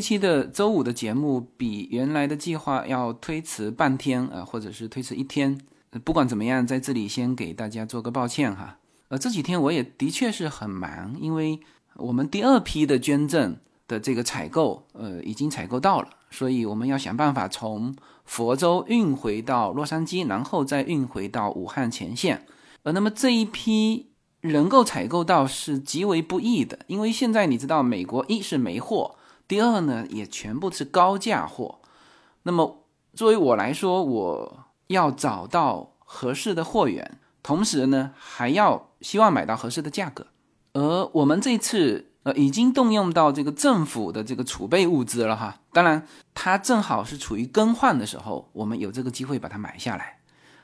期的周五的节目比原来的计划要推迟半天啊，或者是推迟一天。不管怎么样，在这里先给大家做个抱歉哈。呃，这几天我也的确是很忙，因为我们第二批的捐赠的这个采购，呃，已经采购到了，所以我们要想办法从佛州运回到洛杉矶，然后再运回到武汉前线。呃，那么这一批能够采购到是极为不易的，因为现在你知道，美国一是没货，第二呢也全部是高价货。那么作为我来说，我要找到合适的货源，同时呢还要希望买到合适的价格。而我们这次呃已经动用到这个政府的这个储备物资了哈，当然它正好是处于更换的时候，我们有这个机会把它买下来。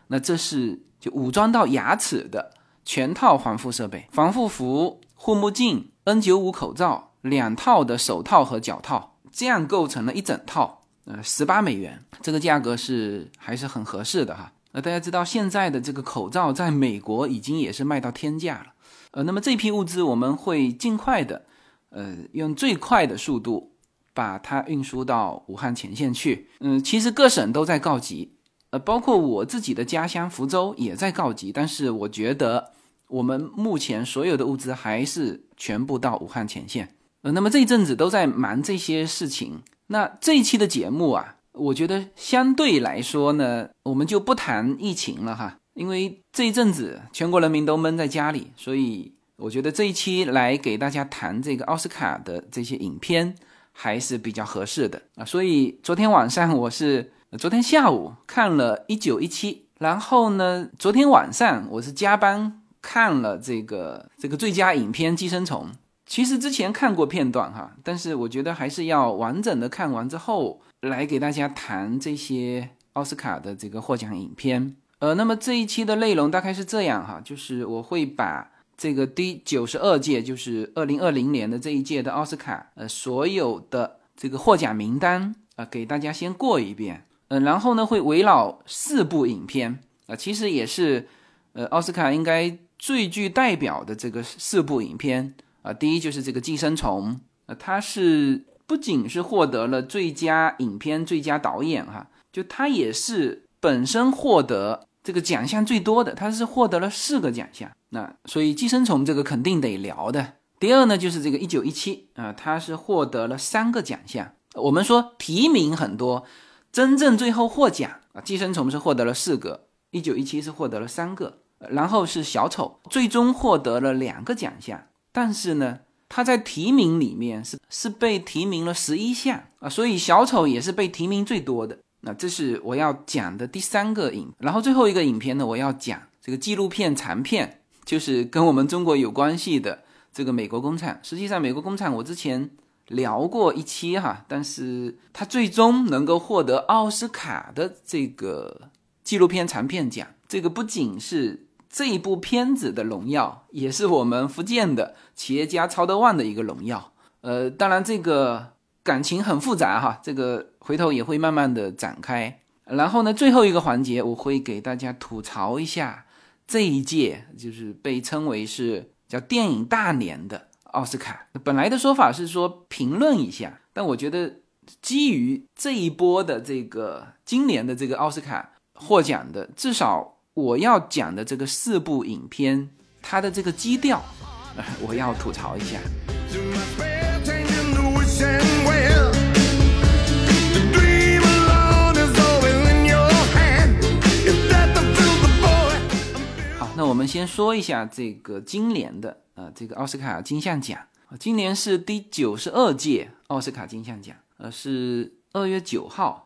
那这是。就武装到牙齿的全套防护设备，防护服、护目镜、N95 口罩，两套的手套和脚套，这样构成了一整套，呃，十八美元，这个价格是还是很合适的哈。那大家知道现在的这个口罩在美国已经也是卖到天价了，呃，那么这批物资我们会尽快的，呃，用最快的速度把它运输到武汉前线去。嗯，其实各省都在告急。呃，包括我自己的家乡福州也在告急，但是我觉得我们目前所有的物资还是全部到武汉前线。那么这一阵子都在忙这些事情。那这一期的节目啊，我觉得相对来说呢，我们就不谈疫情了哈，因为这一阵子全国人民都闷在家里，所以我觉得这一期来给大家谈这个奥斯卡的这些影片还是比较合适的啊。所以昨天晚上我是。昨天下午看了一九一七，然后呢，昨天晚上我是加班看了这个这个最佳影片《寄生虫》。其实之前看过片段哈，但是我觉得还是要完整的看完之后来给大家谈这些奥斯卡的这个获奖影片。呃，那么这一期的内容大概是这样哈，就是我会把这个第九十二届，就是二零二零年的这一届的奥斯卡，呃，所有的这个获奖名单啊，给大家先过一遍。嗯，然后呢，会围绕四部影片啊，其实也是，呃，奥斯卡应该最具代表的这个四部影片啊。第一就是这个《寄生虫》，呃，它是不仅是获得了最佳影片、最佳导演哈，就它也是本身获得这个奖项最多的，它是获得了四个奖项。那所以《寄生虫》这个肯定得聊的。第二呢，就是这个《一九一七》啊，它是获得了三个奖项。我们说提名很多。真正最后获奖啊，寄生虫是获得了四个，一九一七是获得了三个，然后是小丑，最终获得了两个奖项。但是呢，他在提名里面是是被提名了十一项啊，所以小丑也是被提名最多的。那这是我要讲的第三个影，然后最后一个影片呢，我要讲这个纪录片长片，就是跟我们中国有关系的这个美国工厂。实际上，美国工厂我之前。聊过一期哈，但是他最终能够获得奥斯卡的这个纪录片长片奖，这个不仅是这一部片子的荣耀，也是我们福建的企业家曹德旺的一个荣耀。呃，当然这个感情很复杂哈，这个回头也会慢慢的展开。然后呢，最后一个环节我会给大家吐槽一下这一届，就是被称为是叫电影大年的。奥斯卡本来的说法是说评论一下，但我觉得基于这一波的这个今年的这个奥斯卡获奖的，至少我要讲的这个四部影片，它的这个基调，我要吐槽一下。好，那我们先说一下这个今年的。呃，这个奥斯卡金像奖今年是第九十二届奥斯卡金像奖，呃，是二月九号，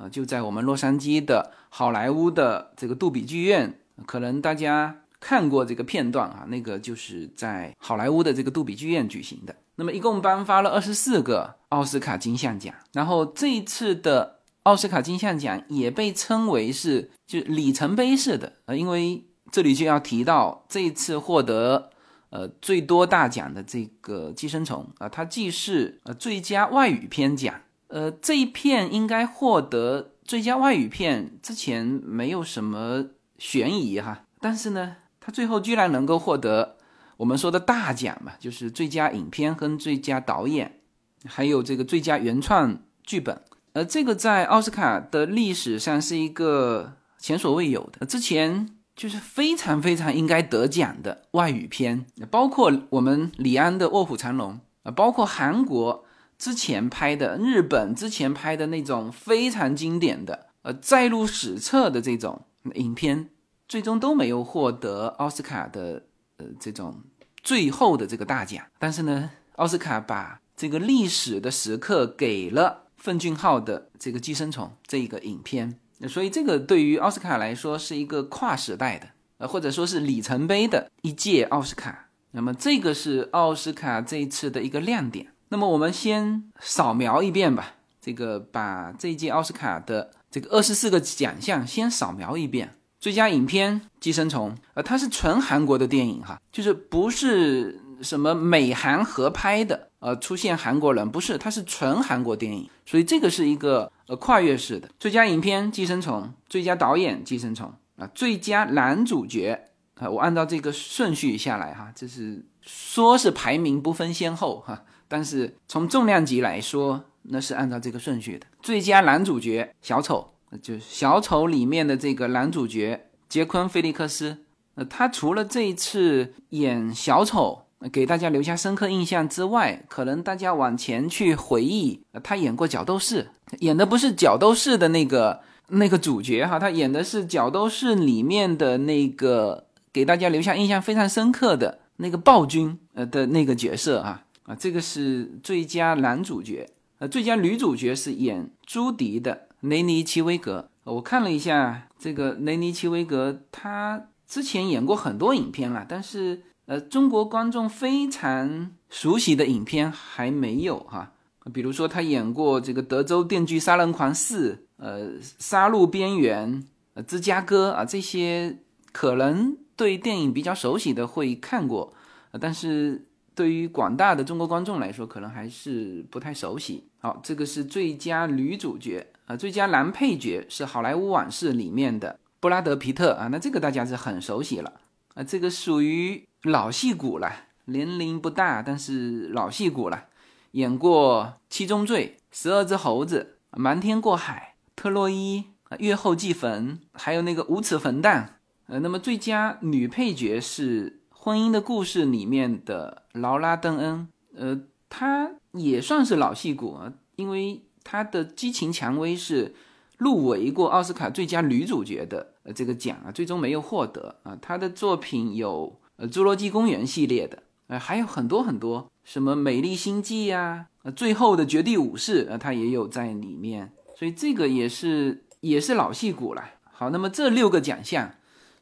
啊，就在我们洛杉矶的好莱坞的这个杜比剧院，可能大家看过这个片段啊，那个就是在好莱坞的这个杜比剧院举行的。那么一共颁发了二十四个奥斯卡金像奖，然后这一次的奥斯卡金像奖也被称为是就里程碑式的，啊，因为这里就要提到这一次获得。呃，最多大奖的这个《寄生虫》啊，它既是呃最佳外语片奖，呃这一片应该获得最佳外语片之前没有什么悬疑哈，但是呢，它最后居然能够获得我们说的大奖嘛，就是最佳影片和最佳导演，还有这个最佳原创剧本。呃，这个在奥斯卡的历史上是一个前所未有的。之前就是非常非常应该得奖的外语片，包括我们李安的《卧虎藏龙》啊，包括韩国之前拍的、日本之前拍的那种非常经典的、呃，载入史册的这种影片，最终都没有获得奥斯卡的呃这种最后的这个大奖。但是呢，奥斯卡把这个历史的时刻给了。奉俊昊的这个《寄生虫》这一个影片，所以这个对于奥斯卡来说是一个跨时代的，呃，或者说是里程碑的一届奥斯卡。那么这个是奥斯卡这一次的一个亮点。那么我们先扫描一遍吧，这个把这一届奥斯卡的这个二十四个奖项先扫描一遍。最佳影片《寄生虫》，呃，它是纯韩国的电影哈，就是不是什么美韩合拍的。呃，出现韩国人不是，它是纯韩国电影，所以这个是一个呃跨越式的最佳影片《寄生虫》，最佳导演《寄生虫》啊，最佳男主角啊，我按照这个顺序下来哈，这是说是排名不分先后哈，但是从重量级来说，那是按照这个顺序的。最佳男主角小丑，就是小丑里面的这个男主角杰昆·菲利克斯，呃，他除了这一次演小丑。给大家留下深刻印象之外，可能大家往前去回忆，他演过《角斗士》，演的不是《角斗士》的那个那个主角哈，他演的是《角斗士》里面的那个给大家留下印象非常深刻的那个暴君呃的那个角色啊啊，这个是最佳男主角，呃，最佳女主角是演朱迪的雷尼奇维格。我看了一下这个雷尼奇维格，他之前演过很多影片了，但是。呃，中国观众非常熟悉的影片还没有哈，比如说他演过这个《德州电锯杀人狂四》、呃，《杀戮边缘》、呃，《芝加哥》啊，这些可能对电影比较熟悉的会看过，但是对于广大的中国观众来说，可能还是不太熟悉。好，这个是最佳女主角啊，最佳男配角是《好莱坞往事》里面的布拉德·皮特啊，那这个大家是很熟悉了啊，这个属于。老戏骨了，年龄不大，但是老戏骨了，演过《七宗罪》《十二只猴子》《瞒天过海》《特洛伊》《啊月后祭坟》，还有那个《无耻混蛋》。呃，那么最佳女配角是《婚姻的故事》里面的劳拉·邓恩。呃，她也算是老戏骨啊，因为她的《激情蔷薇》是入围过奥斯卡最佳女主角的呃这个奖啊，最终没有获得啊。她的作品有。呃，侏罗纪公园系列的，呃，还有很多很多，什么美丽星际呀，呃，最后的绝地武士，呃，她也有在里面，所以这个也是也是老戏骨了。好，那么这六个奖项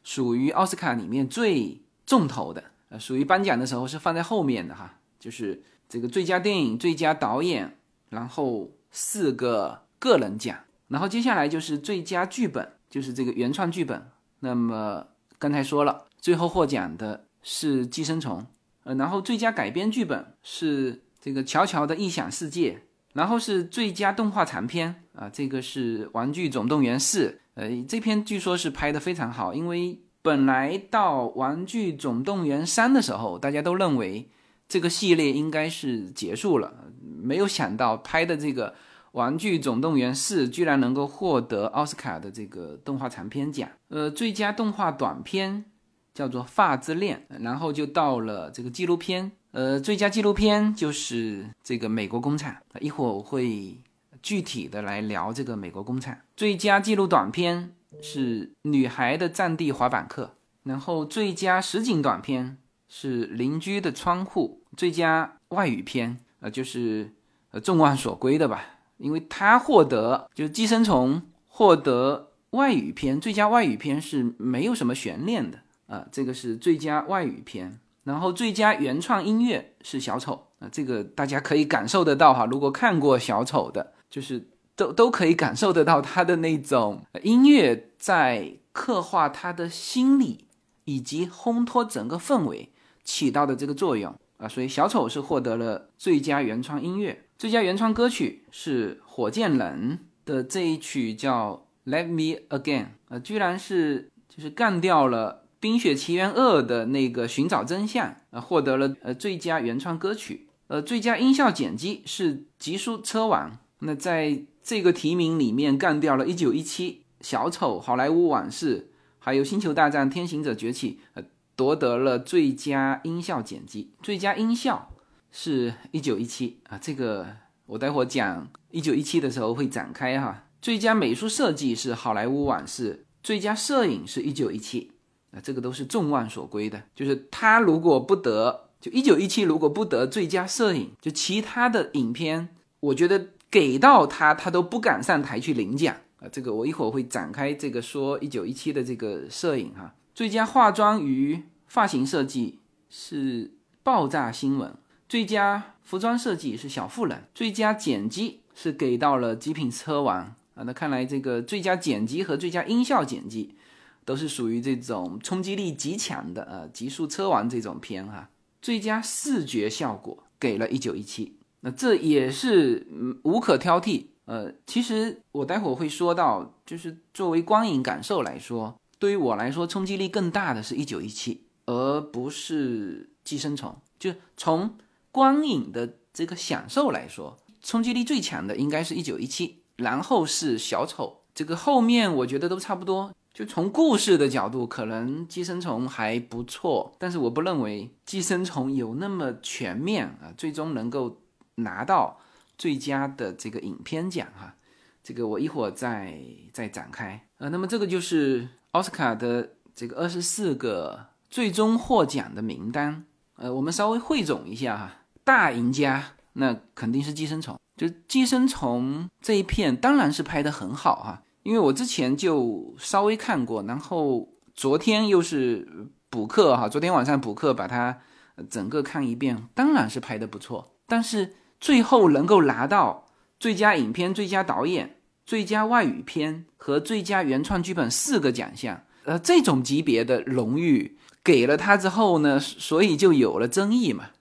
属于奥斯卡里面最重头的，呃，属于颁奖的时候是放在后面的哈，就是这个最佳电影、最佳导演，然后四个个人奖，然后接下来就是最佳剧本，就是这个原创剧本。那么刚才说了，最后获奖的。是寄生虫，呃，然后最佳改编剧本是这个乔乔的异想世界，然后是最佳动画长片啊，这个是玩具总动员四，呃，这篇据说是拍的非常好，因为本来到玩具总动员三的时候，大家都认为这个系列应该是结束了，没有想到拍的这个玩具总动员四居然能够获得奥斯卡的这个动画长片奖，呃，最佳动画短片。叫做《发之恋》，然后就到了这个纪录片，呃，最佳纪录片就是这个《美国工厂》，一会儿我会具体的来聊这个《美国工厂》。最佳纪录短片是《女孩的战地滑板课》，然后最佳实景短片是《邻居的窗户》，最佳外语片呃就是呃众望所归的吧，因为它获得就是《寄生虫》获得外语片最佳外语片是没有什么悬念的。啊，这个是最佳外语片，然后最佳原创音乐是小丑啊，这个大家可以感受得到哈。如果看过小丑的，就是都都可以感受得到他的那种音乐在刻画他的心理以及烘托整个氛围起到的这个作用啊。所以小丑是获得了最佳原创音乐，最佳原创歌曲是火箭人的这一曲叫《Let Me Again》啊，居然是就是干掉了。《冰雪奇缘二》的那个寻找真相，呃，获得了呃最佳原创歌曲。呃，最佳音效剪辑是《极速车王》，那在这个提名里面干掉了《一九一七》、《小丑》、《好莱坞往事》，还有《星球大战：天行者崛起》，呃，夺得了最佳音效剪辑。最佳音效是一九一七啊，这个我待会讲一九一七的时候会展开哈。最佳美术设计是《好莱坞往事》，最佳摄影是一九一七，啊，这个都是众望所归的。就是他如果不得，就一九一七如果不得最佳摄影，就其他的影片，我觉得给到他，他都不敢上台去领奖啊。这个我一会儿会展开这个说一九一七的这个摄影哈。最佳化妆与发型设计是爆炸新闻，最佳服装设计是小妇人，最佳剪辑是给到了极品车王。啊，那看来这个最佳剪辑和最佳音效剪辑都是属于这种冲击力极强的，呃，极速车王这种片哈。最佳视觉效果给了一九一七，那这也是无可挑剔。呃，其实我待会儿会说到，就是作为光影感受来说，对于我来说冲击力更大的是一九一七，而不是寄生虫。就从光影的这个享受来说，冲击力最强的应该是一九一七。然后是小丑，这个后面我觉得都差不多。就从故事的角度，可能寄生虫还不错，但是我不认为寄生虫有那么全面啊，最终能够拿到最佳的这个影片奖哈。这个我一会儿再再展开。呃，那么这个就是奥斯卡的这个二十四个最终获奖的名单。呃，我们稍微汇总一下哈，大赢家那肯定是寄生虫。就寄生虫这一片当然是拍的很好哈，因为我之前就稍微看过，然后昨天又是补课哈，昨天晚上补课把它整个看一遍，当然是拍的不错。但是最后能够拿到最佳影片、最佳导演、最佳外语片和最佳原创剧本四个奖项，呃，这种级别的荣誉给了他之后呢，所以就有了争议嘛。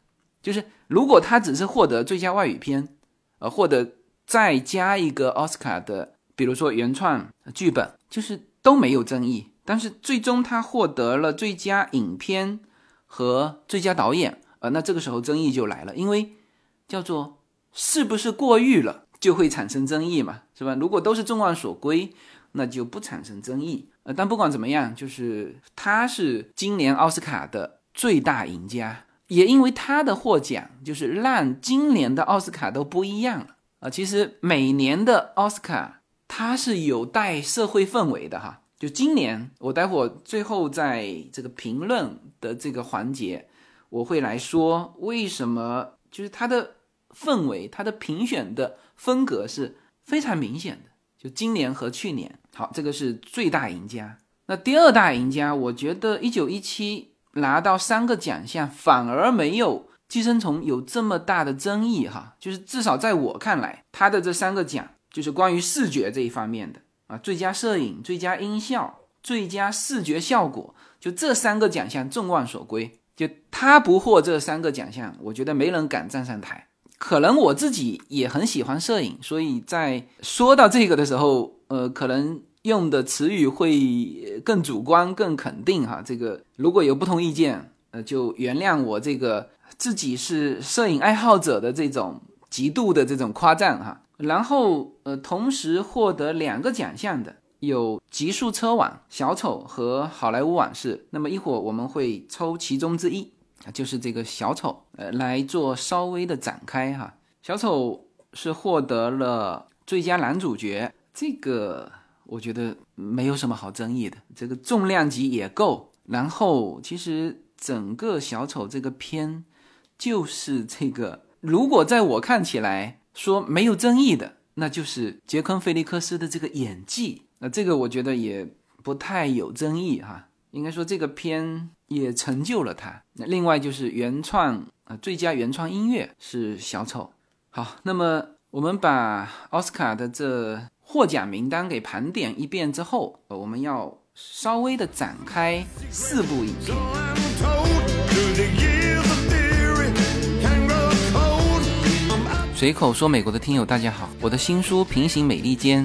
就是如果他只是获得最佳外语片，呃，或者再加一个奥斯卡的，比如说原创剧本，就是都没有争议。但是最终他获得了最佳影片和最佳导演，呃，那这个时候争议就来了，因为叫做是不是过誉了，就会产生争议嘛，是吧？如果都是众望所归，那就不产生争议。呃，但不管怎么样，就是他是今年奥斯卡的最大赢家。也因为他的获奖，就是让今年的奥斯卡都不一样了啊！其实每年的奥斯卡它是有带社会氛围的哈。就今年，我待会儿最后在这个评论的这个环节，我会来说为什么就是它的氛围、它的评选的风格是非常明显的。就今年和去年，好，这个是最大赢家。那第二大赢家，我觉得一九一七。拿到三个奖项，反而没有《寄生虫》有这么大的争议哈，就是至少在我看来，他的这三个奖就是关于视觉这一方面的啊，最佳摄影、最佳音效、最佳视觉效果，就这三个奖项众望所归。就他不获这三个奖项，我觉得没人敢站上台。可能我自己也很喜欢摄影，所以在说到这个的时候，呃，可能。用的词语会更主观、更肯定哈。这个如果有不同意见，呃，就原谅我这个自己是摄影爱好者的这种极度的这种夸赞哈。然后呃，同时获得两个奖项的有《极速车网》、《小丑》和《好莱坞往事》。那么一会儿我们会抽其中之一，就是这个《小丑》呃来做稍微的展开哈。《小丑》是获得了最佳男主角这个。我觉得没有什么好争议的，这个重量级也够。然后，其实整个小丑这个片，就是这个，如果在我看起来说没有争议的，那就是杰昆·菲利克斯的这个演技。那这个我觉得也不太有争议哈。应该说这个片也成就了他。那另外就是原创啊，最佳原创音乐是小丑。好，那么我们把奥斯卡的这。获奖名单给盘点一遍之后，我们要稍微的展开四部影片。随口说美国的听友大家好，我的新书《平行美利坚》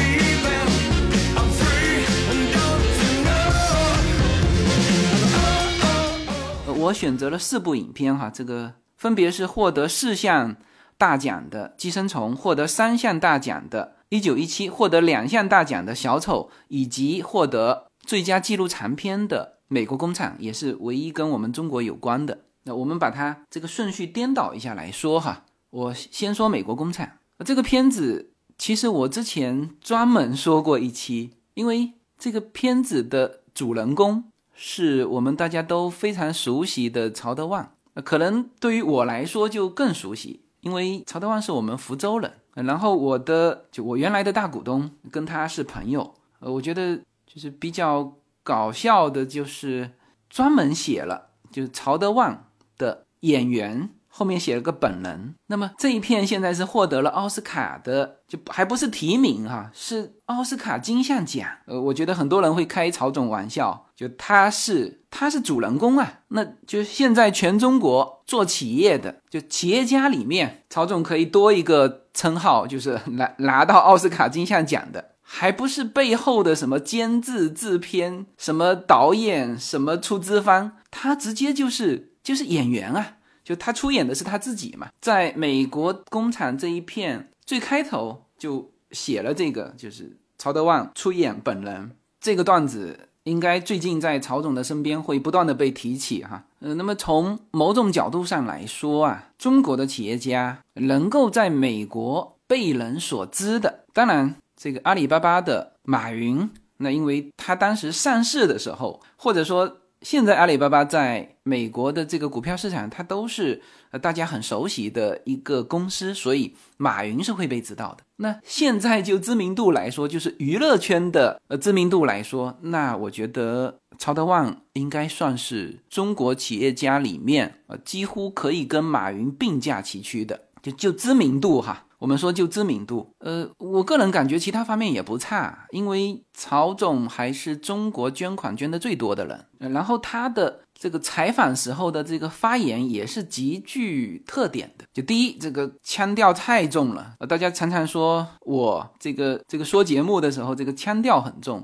我选择了四部影片，哈，这个分别是获得四项大奖的《寄生虫》，获得三项大奖的《一九一七》，获得两项大奖的《小丑》，以及获得最佳纪录长片的《美国工厂》，也是唯一跟我们中国有关的。那我们把它这个顺序颠倒一下来说，哈，我先说《美国工厂》这个片子，其实我之前专门说过一期，因为这个片子的主人公。是我们大家都非常熟悉的曹德旺，可能对于我来说就更熟悉，因为曹德旺是我们福州人。然后我的就我原来的大股东跟他是朋友，呃，我觉得就是比较搞笑的，就是专门写了就是曹德旺的演员。后面写了个本人，那么这一片现在是获得了奥斯卡的，就还不是提名哈，是奥斯卡金像奖。呃，我觉得很多人会开曹总玩笑，就他是他是主人公啊，那就现在全中国做企业的，就企业家里面，曹总可以多一个称号，就是 拿拿到奥斯卡金像奖的，还不是背后的什么监制、制片、什么导演、什么出资方，他直接就是就是演员啊。就他出演的是他自己嘛，在美国工厂这一片最开头就写了这个，就是曹德旺出演本人这个段子，应该最近在曹总的身边会不断的被提起哈。呃，那么从某种角度上来说啊，中国的企业家能够在美国被人所知的，当然这个阿里巴巴的马云，那因为他当时上市的时候，或者说。现在阿里巴巴在美国的这个股票市场，它都是呃大家很熟悉的一个公司，所以马云是会被知道的。那现在就知名度来说，就是娱乐圈的呃知名度来说，那我觉得曹德旺应该算是中国企业家里面呃几乎可以跟马云并驾齐驱的，就就知名度哈。我们说就知名度，呃，我个人感觉其他方面也不差，因为曹总还是中国捐款捐的最多的人，然后他的这个采访时候的这个发言也是极具特点的。就第一，这个腔调太重了，呃，大家常常说我这个这个说节目的时候这个腔调很重，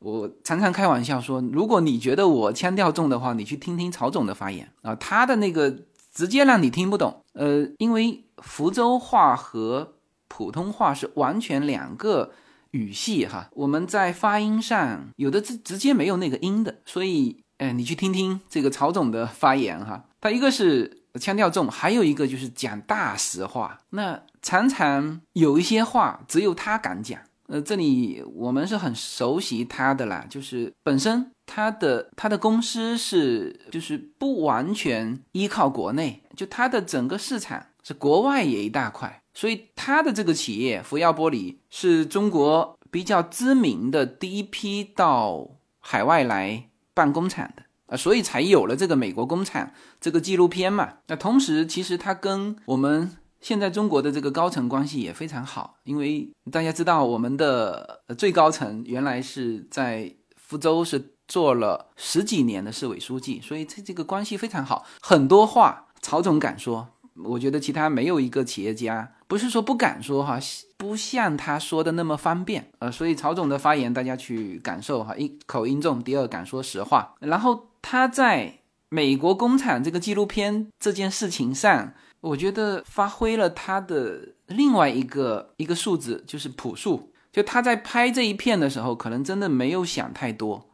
我常常开玩笑说，如果你觉得我腔调重的话，你去听听曹总的发言啊，他的那个直接让你听不懂，呃，因为。福州话和普通话是完全两个语系哈，我们在发音上有的直直接没有那个音的，所以，哎，你去听听这个曹总的发言哈，他一个是腔调重，还有一个就是讲大实话，那常常有一些话只有他敢讲，呃，这里我们是很熟悉他的啦，就是本身他的他的公司是就是不完全依靠国内，就他的整个市场。是国外也一大块，所以他的这个企业福耀玻璃是中国比较知名的第一批到海外来办工厂的啊，所以才有了这个美国工厂这个纪录片嘛。那同时，其实他跟我们现在中国的这个高层关系也非常好，因为大家知道我们的最高层原来是在福州是做了十几年的市委书记，所以这这个关系非常好，很多话曹总敢说。我觉得其他没有一个企业家不是说不敢说哈，不像他说的那么方便呃，所以曹总的发言大家去感受哈，一口音重，第二敢说实话。然后他在美国工厂这个纪录片这件事情上，我觉得发挥了他的另外一个一个数字，就是朴素。就他在拍这一片的时候，可能真的没有想太多，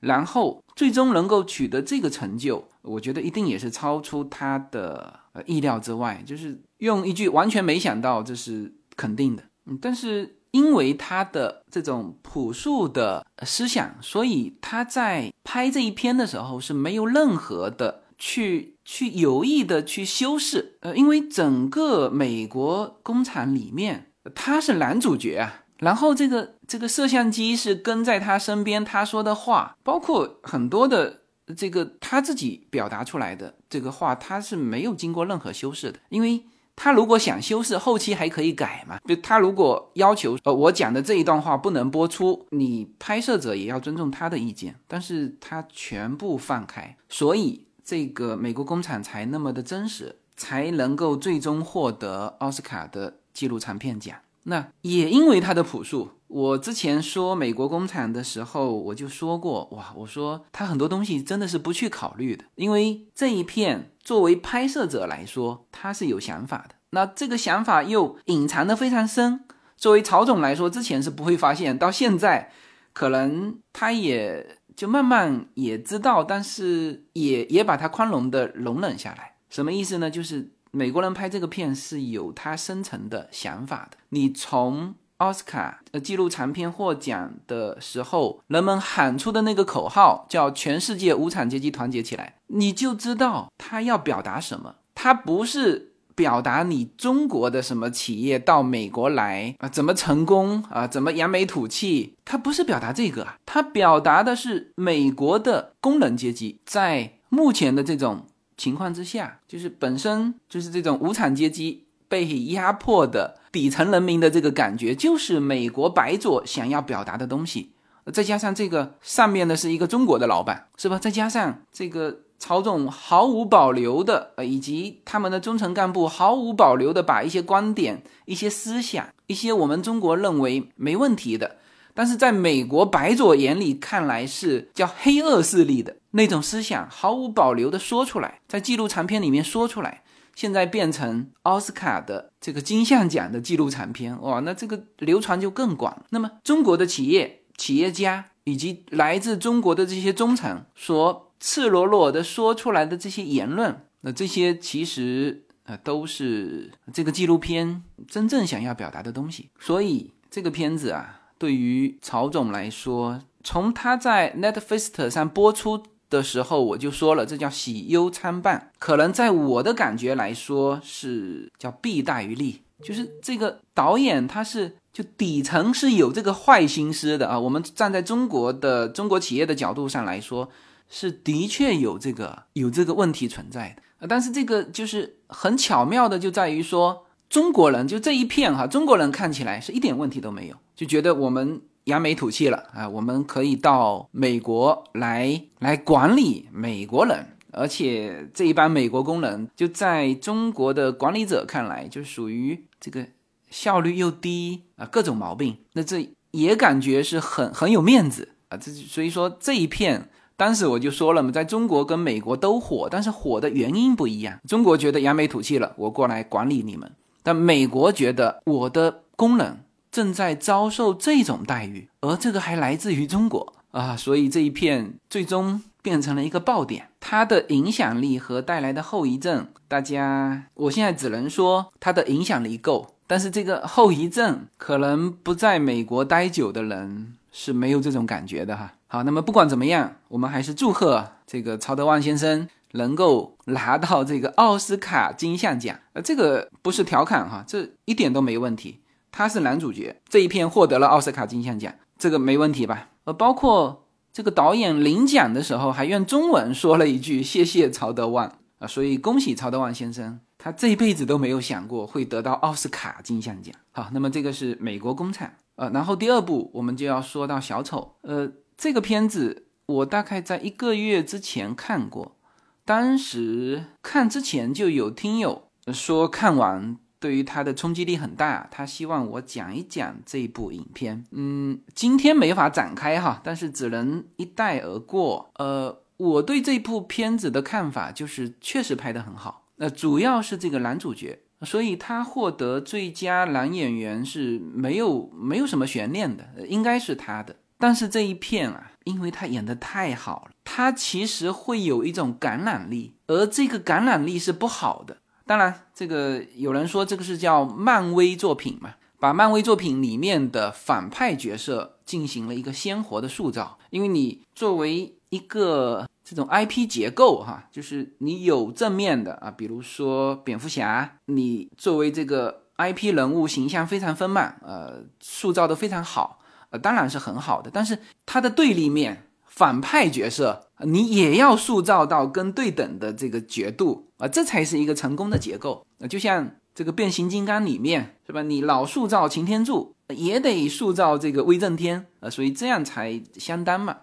然后最终能够取得这个成就，我觉得一定也是超出他的。意料之外，就是用一句完全没想到，这是肯定的。嗯，但是因为他的这种朴素的思想，所以他在拍这一篇的时候是没有任何的去去有意的去修饰。呃，因为整个美国工厂里面，他是男主角啊，然后这个这个摄像机是跟在他身边，他说的话，包括很多的这个他自己表达出来的这个话，他是没有经过任何修饰的，因为他如果想修饰，后期还可以改嘛。就他如果要求呃我讲的这一段话不能播出，你拍摄者也要尊重他的意见，但是他全部放开，所以这个美国工厂才那么的真实，才能够最终获得奥斯卡的纪录长片奖。那也因为他的朴素，我之前说美国工厂的时候，我就说过，哇，我说他很多东西真的是不去考虑的，因为这一片作为拍摄者来说，他是有想法的，那这个想法又隐藏的非常深。作为曹总来说，之前是不会发现，到现在，可能他也就慢慢也知道，但是也也把它宽容的容忍下来。什么意思呢？就是。美国人拍这个片是有他深层的想法的。你从奥斯卡呃纪录长片获奖的时候，人们喊出的那个口号叫“全世界无产阶级团结起来”，你就知道他要表达什么。他不是表达你中国的什么企业到美国来啊怎么成功啊怎么扬眉吐气，他不是表达这个啊，他表达的是美国的工人阶级在目前的这种。情况之下，就是本身就是这种无产阶级被压迫的底层人民的这个感觉，就是美国白左想要表达的东西。再加上这个上面的是一个中国的老板，是吧？再加上这个曹总毫无保留的，呃，以及他们的中层干部毫无保留的把一些观点、一些思想、一些我们中国认为没问题的。但是在美国白左眼里看来是叫黑恶势力的那种思想，毫无保留的说出来，在纪录长片里面说出来，现在变成奥斯卡的这个金像奖的纪录长片，哇，那这个流传就更广。那么中国的企业、企业家以及来自中国的这些中层所赤裸裸的说出来的这些言论，那这些其实呃都是这个纪录片真正想要表达的东西。所以这个片子啊。对于曹总来说，从他在 Netflix 上播出的时候，我就说了，这叫喜忧参半。可能在我的感觉来说，是叫弊大于利。就是这个导演他是就底层是有这个坏心思的啊。我们站在中国的中国企业的角度上来说，是的确有这个有这个问题存在的。但是这个就是很巧妙的，就在于说。中国人就这一片哈，中国人看起来是一点问题都没有，就觉得我们扬眉吐气了啊，我们可以到美国来来管理美国人，而且这一帮美国工人就在中国的管理者看来就属于这个效率又低啊，各种毛病，那这也感觉是很很有面子啊，这所以说这一片。当时我就说了嘛，在中国跟美国都火，但是火的原因不一样。中国觉得扬眉吐气了，我过来管理你们。但美国觉得我的工人正在遭受这种待遇，而这个还来自于中国啊，所以这一片最终变成了一个爆点。它的影响力和带来的后遗症，大家我现在只能说它的影响力够，但是这个后遗症可能不在美国待久的人是没有这种感觉的哈。好，那么不管怎么样，我们还是祝贺这个曹德旺先生。能够拿到这个奥斯卡金像奖，呃，这个不是调侃哈，这一点都没问题。他是男主角，这一片获得了奥斯卡金像奖，这个没问题吧？呃，包括这个导演领奖的时候还用中文说了一句“谢谢曹德旺”啊，所以恭喜曹德旺先生，他这一辈子都没有想过会得到奥斯卡金像奖。好，那么这个是美国工厂，呃，然后第二部我们就要说到小丑，呃，这个片子我大概在一个月之前看过。当时看之前就有听友说看完对于他的冲击力很大，他希望我讲一讲这部影片。嗯，今天没法展开哈，但是只能一带而过。呃，我对这部片子的看法就是确实拍得很好。那主要是这个男主角，所以他获得最佳男演员是没有没有什么悬念的，应该是他的。但是这一片啊，因为他演的太好了，他其实会有一种感染力，而这个感染力是不好的。当然，这个有人说这个是叫漫威作品嘛，把漫威作品里面的反派角色进行了一个鲜活的塑造。因为你作为一个这种 IP 结构哈，就是你有正面的啊，比如说蝙蝠侠，你作为这个。IP 人物形象非常丰满，呃，塑造的非常好，呃，当然是很好的。但是他的对立面反派角色，你也要塑造到跟对等的这个角度啊，这才是一个成功的结构。啊，就像这个变形金刚里面是吧？你老塑造擎天柱，也得塑造这个威震天啊，所以这样才相当嘛。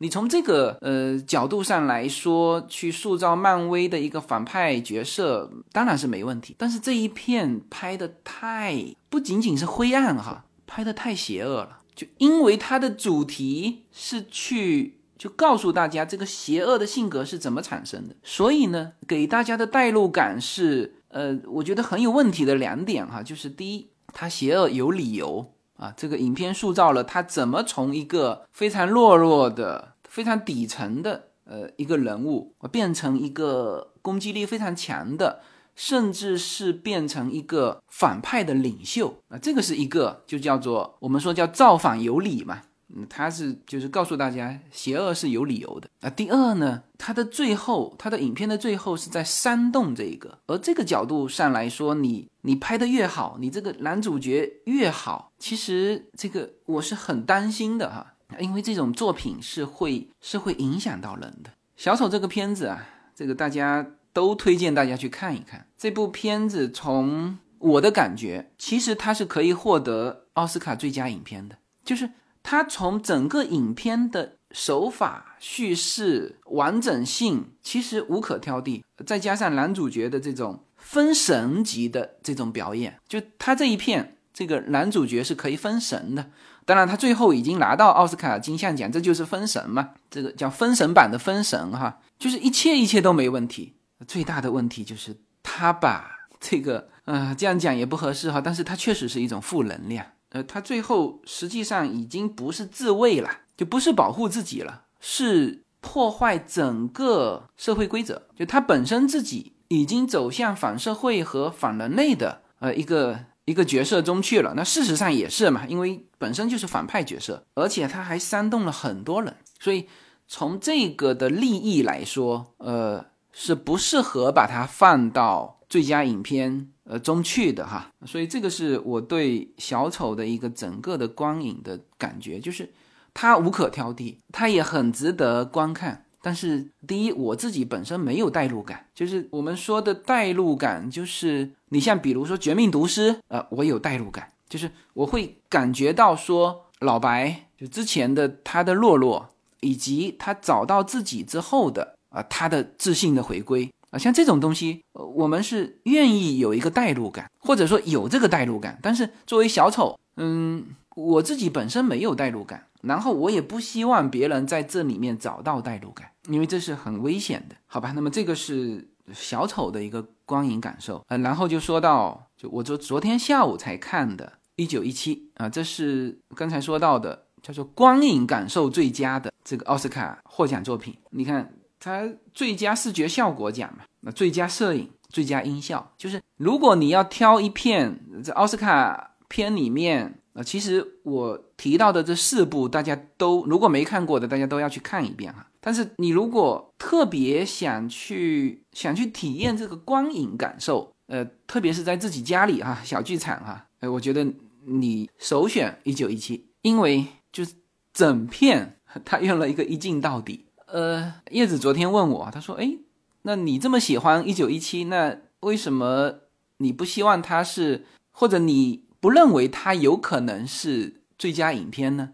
你从这个呃角度上来说，去塑造漫威的一个反派角色，当然是没问题。但是这一片拍的太不仅仅是灰暗哈，拍的太邪恶了。就因为它的主题是去就告诉大家这个邪恶的性格是怎么产生的，所以呢，给大家的代入感是呃，我觉得很有问题的两点哈，就是第一，他邪恶有理由。啊，这个影片塑造了他怎么从一个非常懦弱的、非常底层的呃一个人物，变成一个攻击力非常强的，甚至是变成一个反派的领袖啊，这个是一个就叫做我们说叫造反有理嘛。嗯，他是就是告诉大家，邪恶是有理由的啊。第二呢，他的最后，他的影片的最后是在煽动这个，而这个角度上来说，你你拍的越好，你这个男主角越好，其实这个我是很担心的哈，因为这种作品是会是会影响到人的。小丑这个片子啊，这个大家都推荐大家去看一看。这部片子从我的感觉，其实它是可以获得奥斯卡最佳影片的，就是。他从整个影片的手法、叙事完整性，其实无可挑剔。再加上男主角的这种分神级的这种表演，就他这一片，这个男主角是可以分神的。当然，他最后已经拿到奥斯卡金像奖，这就是封神嘛，这个叫封神版的封神哈，就是一切一切都没问题。最大的问题就是他把这个，呃，这样讲也不合适哈，但是他确实是一种负能量。呃，他最后实际上已经不是自卫了，就不是保护自己了，是破坏整个社会规则。就他本身自己已经走向反社会和反人类的呃一个一个角色中去了。那事实上也是嘛，因为本身就是反派角色，而且他还煽动了很多人，所以从这个的利益来说，呃，是不适合把它放到最佳影片。呃，中去的哈，所以这个是我对小丑的一个整个的光影的感觉，就是它无可挑剔，它也很值得观看。但是第一，我自己本身没有代入感，就是我们说的代入感，就是你像比如说《绝命毒师》，呃，我有代入感，就是我会感觉到说老白就之前的他的落落，以及他找到自己之后的啊他的自信的回归。啊，像这种东西，我们是愿意有一个代入感，或者说有这个代入感。但是作为小丑，嗯，我自己本身没有代入感，然后我也不希望别人在这里面找到代入感，因为这是很危险的，好吧？那么这个是小丑的一个光影感受。呃，然后就说到，就我昨昨天下午才看的《一九一七》啊，这是刚才说到的叫做光影感受最佳的这个奥斯卡获奖作品，你看。它最佳视觉效果奖嘛，那最佳摄影、最佳音效，就是如果你要挑一片这奥斯卡片里面，呃，其实我提到的这四部，大家都如果没看过的，大家都要去看一遍哈。但是你如果特别想去想去体验这个光影感受，呃，特别是在自己家里哈，小剧场哈，哎，我觉得你首选《一九一七》，因为就是整片它用了一个一镜到底。呃，叶子昨天问我，他说：“哎，那你这么喜欢一九一七，那为什么你不希望它是，或者你不认为它有可能是最佳影片呢？”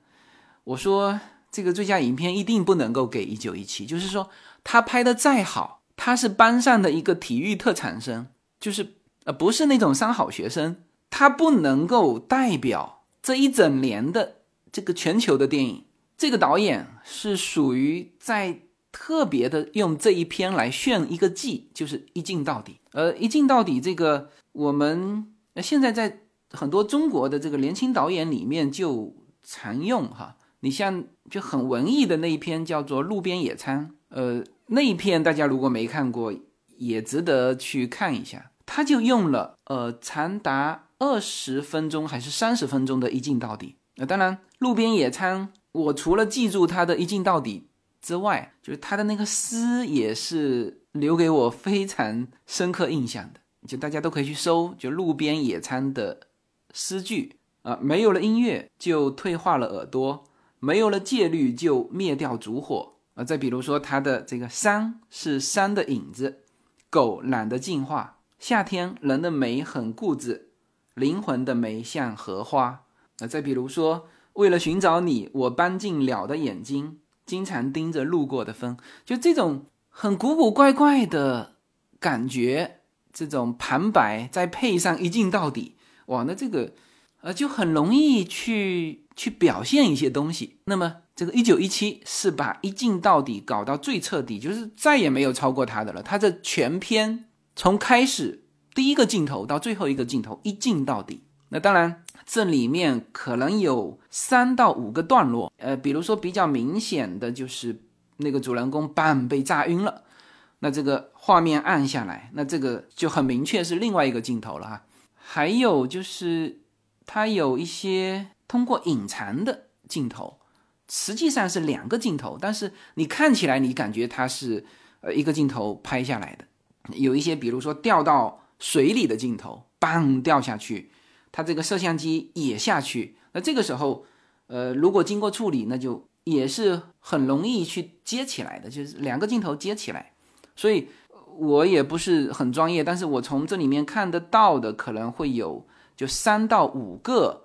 我说：“这个最佳影片一定不能够给一九一七，就是说他拍的再好，他是班上的一个体育特长生，就是呃不是那种三好学生，他不能够代表这一整年的这个全球的电影。”这个导演是属于在特别的用这一篇来炫一个技，就是一镜到底。呃，一镜到底这个，我们现在在很多中国的这个年轻导演里面就常用哈。你像就很文艺的那一篇叫做《路边野餐》，呃，那一篇大家如果没看过，也值得去看一下。他就用了呃长达二十分钟还是三十分钟的一镜到底。那当然，《路边野餐》。我除了记住他的一镜到底之外，就是他的那个诗也是留给我非常深刻印象的。就大家都可以去搜，就路边野餐的诗句啊，没有了音乐就退化了耳朵，没有了戒律就灭掉烛火啊。再比如说他的这个山是山的影子，狗懒得进化，夏天人的美很固执，灵魂的美像荷花啊。再比如说为了寻找你，我搬进鸟的眼睛，经常盯着路过的风，就这种很古古怪怪的感觉。这种旁白再配上一镜到底，哇，那这个，呃，就很容易去去表现一些东西。那么这个一九一七是把一镜到底搞到最彻底，就是再也没有超过他的了。他这全篇从开始第一个镜头到最后一个镜头一镜到底。那当然这里面可能有三到五个段落，呃，比如说比较明显的就是那个主人公半被炸晕了。那这个画面暗下来，那这个就很明确是另外一个镜头了哈。还有就是，它有一些通过隐藏的镜头，实际上是两个镜头，但是你看起来你感觉它是呃一个镜头拍下来的。有一些比如说掉到水里的镜头，嘣掉下去，它这个摄像机也下去。那这个时候，呃，如果经过处理，那就也是很容易去接起来的，就是两个镜头接起来。所以，我也不是很专业，但是我从这里面看得到的可能会有就三到五个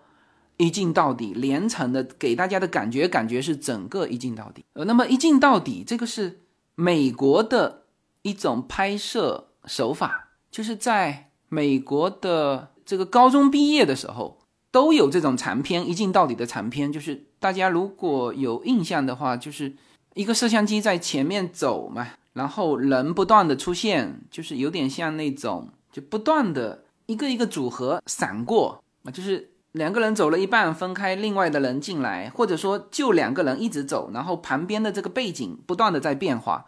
一镜到底连成的，给大家的感觉感觉是整个一镜到底。呃，那么一镜到底这个是美国的一种拍摄手法，就是在美国的这个高中毕业的时候都有这种长片一镜到底的长片，就是大家如果有印象的话，就是一个摄像机在前面走嘛。然后人不断的出现，就是有点像那种，就不断的一个一个组合闪过啊，就是两个人走了一半分开，另外的人进来，或者说就两个人一直走，然后旁边的这个背景不断的在变化。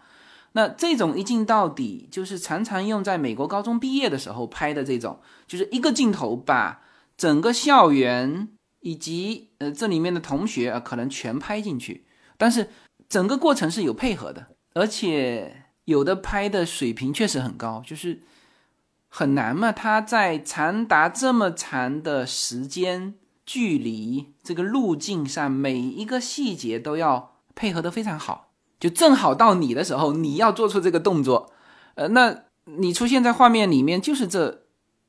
那这种一镜到底，就是常常用在美国高中毕业的时候拍的这种，就是一个镜头把整个校园以及呃这里面的同学啊可能全拍进去，但是整个过程是有配合的。而且有的拍的水平确实很高，就是很难嘛。他在长达这么长的时间、距离这个路径上，每一个细节都要配合的非常好，就正好到你的时候，你要做出这个动作，呃，那你出现在画面里面就是这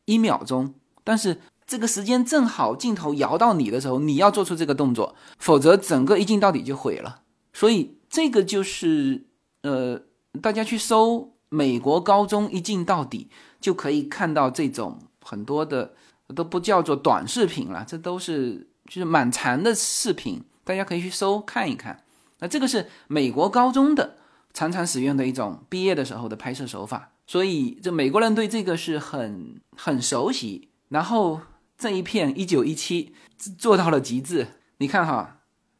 一秒钟，但是这个时间正好镜头摇到你的时候，你要做出这个动作，否则整个一镜到底就毁了。所以这个就是。呃，大家去搜美国高中一镜到底，就可以看到这种很多的都不叫做短视频了，这都是就是蛮长的视频，大家可以去搜看一看。那这个是美国高中的常常使用的一种毕业的时候的拍摄手法，所以这美国人对这个是很很熟悉。然后这一片一九一七做到了极致，你看哈，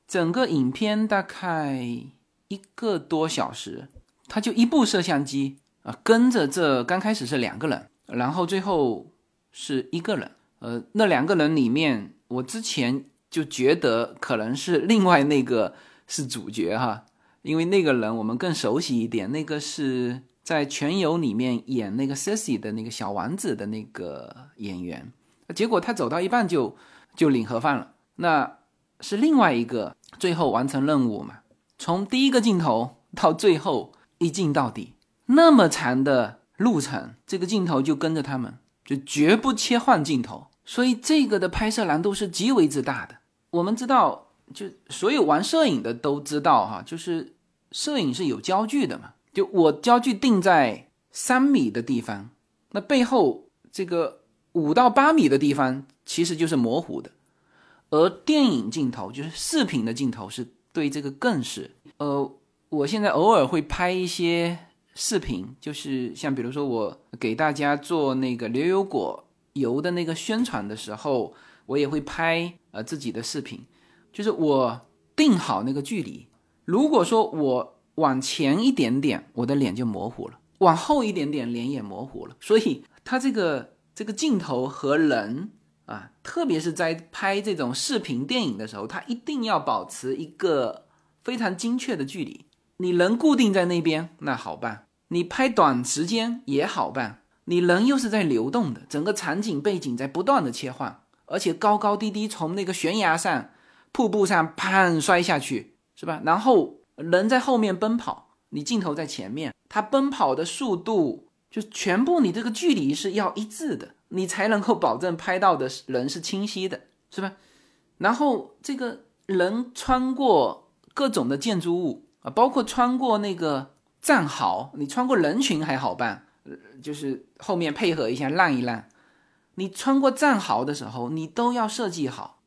整个影片大概。一个多小时，他就一部摄像机啊，跟着这刚开始是两个人，然后最后是一个人。呃，那两个人里面，我之前就觉得可能是另外那个是主角哈，因为那个人我们更熟悉一点，那个是在《全游》里面演那个 Sissy 的那个小王子的那个演员。结果他走到一半就就领盒饭了，那是另外一个最后完成任务嘛。从第一个镜头到最后一镜到底，那么长的路程，这个镜头就跟着他们，就绝不切换镜头，所以这个的拍摄难度是极为之大的。我们知道，就所有玩摄影的都知道哈，就是摄影是有焦距的嘛，就我焦距定在三米的地方，那背后这个五到八米的地方其实就是模糊的，而电影镜头就是视频的镜头是。对这个更是，呃，我现在偶尔会拍一些视频，就是像比如说我给大家做那个牛油果油的那个宣传的时候，我也会拍呃自己的视频，就是我定好那个距离，如果说我往前一点点，我的脸就模糊了；往后一点点，脸也模糊了。所以它这个这个镜头和人。啊，特别是在拍这种视频电影的时候，它一定要保持一个非常精确的距离。你人固定在那边，那好办；你拍短时间也好办。你人又是在流动的，整个场景背景在不断的切换，而且高高低低从那个悬崖上、瀑布上砰摔下去，是吧？然后人在后面奔跑，你镜头在前面，他奔跑的速度就全部你这个距离是要一致的，你才能够保证拍到的人是清晰的，是吧？然后这个人穿过各种的建筑物啊，包括穿过那个战壕，你穿过人群还好办。就是后面配合一下让一让，你穿过战壕的时候，你都要设计好，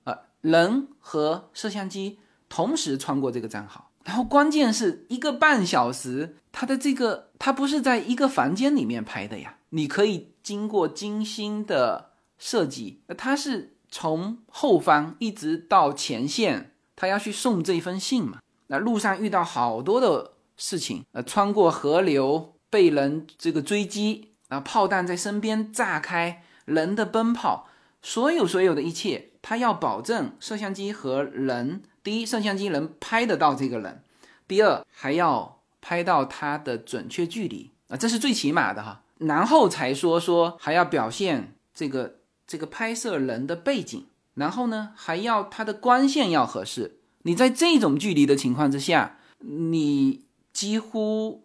人和摄像机同时穿过这个战壕，然后关键是一个半小时，它的这个它不是在一个房间里面拍的呀，你可以经过精心的设计，它是从后方一直到前线，他要去送这封信嘛，那路上遇到好多的事情，呃，穿过河流。被人这个追击啊，炮弹在身边炸开，人的奔跑，所有所有的一切，他要保证摄像机和人，第一，摄像机能拍得到这个人；第二，还要拍到他的准确距离啊，这是最起码的哈。然后才说说还要表现这个这个拍摄人的背景，然后呢，还要他的光线要合适。你在这种距离的情况之下，你几乎。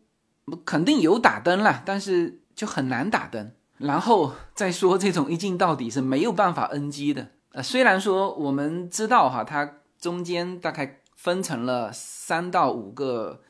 肯定有打灯了，但是就很难打灯。然后再说这种一镜到底是没有办法 NG 的。呃，虽然说我们知道哈，它中间大概分成了三到五个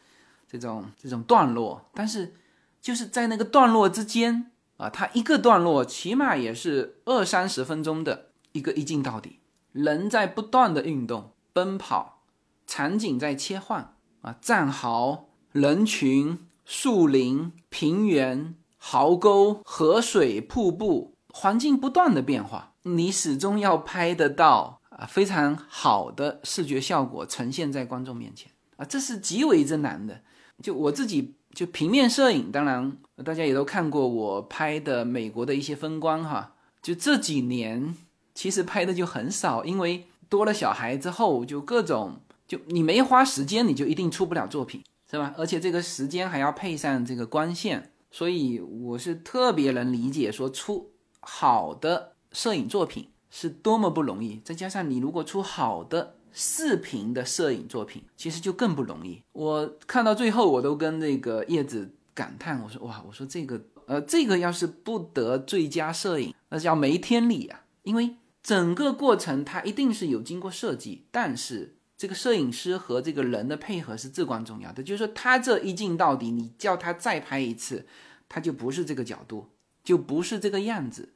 这种这种段落，但是就是在那个段落之间啊，它一个段落起码也是二三十分钟的一个一镜到底，人在不断的运动奔跑，场景在切换啊，战壕人群。树林、平原、壕沟、河水、瀑布，环境不断的变化，你始终要拍得到啊非常好的视觉效果呈现在观众面前啊，这是极为之难的。就我自己就平面摄影，当然大家也都看过我拍的美国的一些风光哈。就这几年其实拍的就很少，因为多了小孩之后，就各种就你没花时间，你就一定出不了作品。是吧？而且这个时间还要配上这个光线，所以我是特别能理解说出好的摄影作品是多么不容易。再加上你如果出好的视频的摄影作品，其实就更不容易。我看到最后，我都跟那个叶子感叹，我说哇，我说这个呃，这个要是不得最佳摄影，那叫没天理啊！因为整个过程它一定是有经过设计，但是。这个摄影师和这个人的配合是至关重要的，就是说他这一镜到底，你叫他再拍一次，他就不是这个角度，就不是这个样子。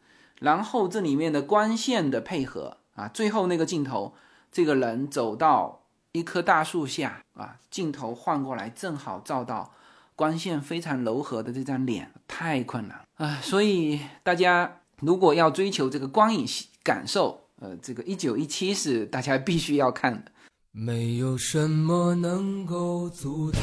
然后这里面的光线的配合啊，最后那个镜头，这个人走到一棵大树下啊，镜头换过来正好照到光线非常柔和的这张脸，太困难啊！所以大家如果要追求这个光影感受，呃，这个一九一七是大家必须要看的。没有什么能够阻挡，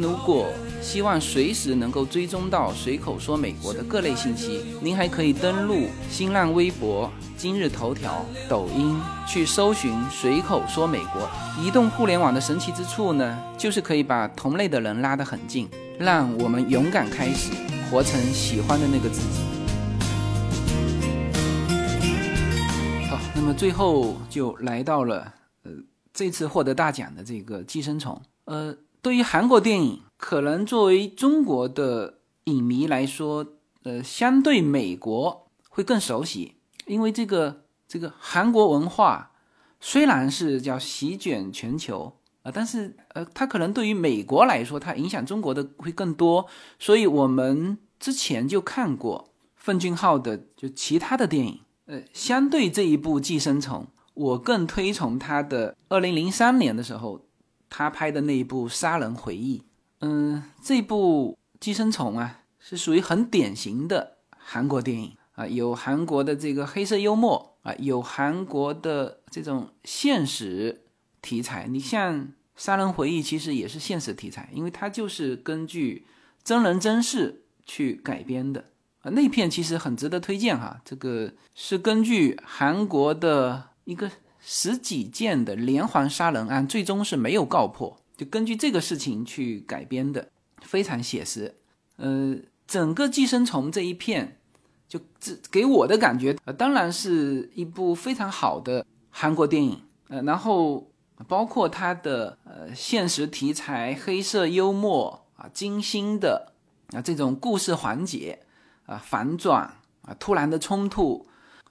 如果希望随时能够追踪到随口说美国的各类信息。您还可以登录新浪微博、今日头条、抖音去搜寻“随口说美国”。移动互联网的神奇之处呢，就是可以把同类的人拉得很近，让我们勇敢开始，活成喜欢的那个自己。好，那么最后就来到了呃这次获得大奖的这个《寄生虫》。呃，对于韩国电影。可能作为中国的影迷来说，呃，相对美国会更熟悉，因为这个这个韩国文化虽然是叫席卷全球啊，但是呃，它可能对于美国来说，它影响中国的会更多，所以我们之前就看过奉俊昊的就其他的电影，呃，相对这一部《寄生虫》，我更推崇他的二零零三年的时候他拍的那一部《杀人回忆》。嗯，这部《寄生虫》啊，是属于很典型的韩国电影啊，有韩国的这个黑色幽默啊，有韩国的这种现实题材。你像《杀人回忆》，其实也是现实题材，因为它就是根据真人真事去改编的啊。那片其实很值得推荐哈，这个是根据韩国的一个十几件的连环杀人案，最终是没有告破。就根据这个事情去改编的，非常写实。呃，整个《寄生虫》这一片，就这给我的感觉，呃，当然是一部非常好的韩国电影。呃，然后包括它的呃现实题材、黑色幽默啊、精心的啊这种故事环节啊反转啊突然的冲突，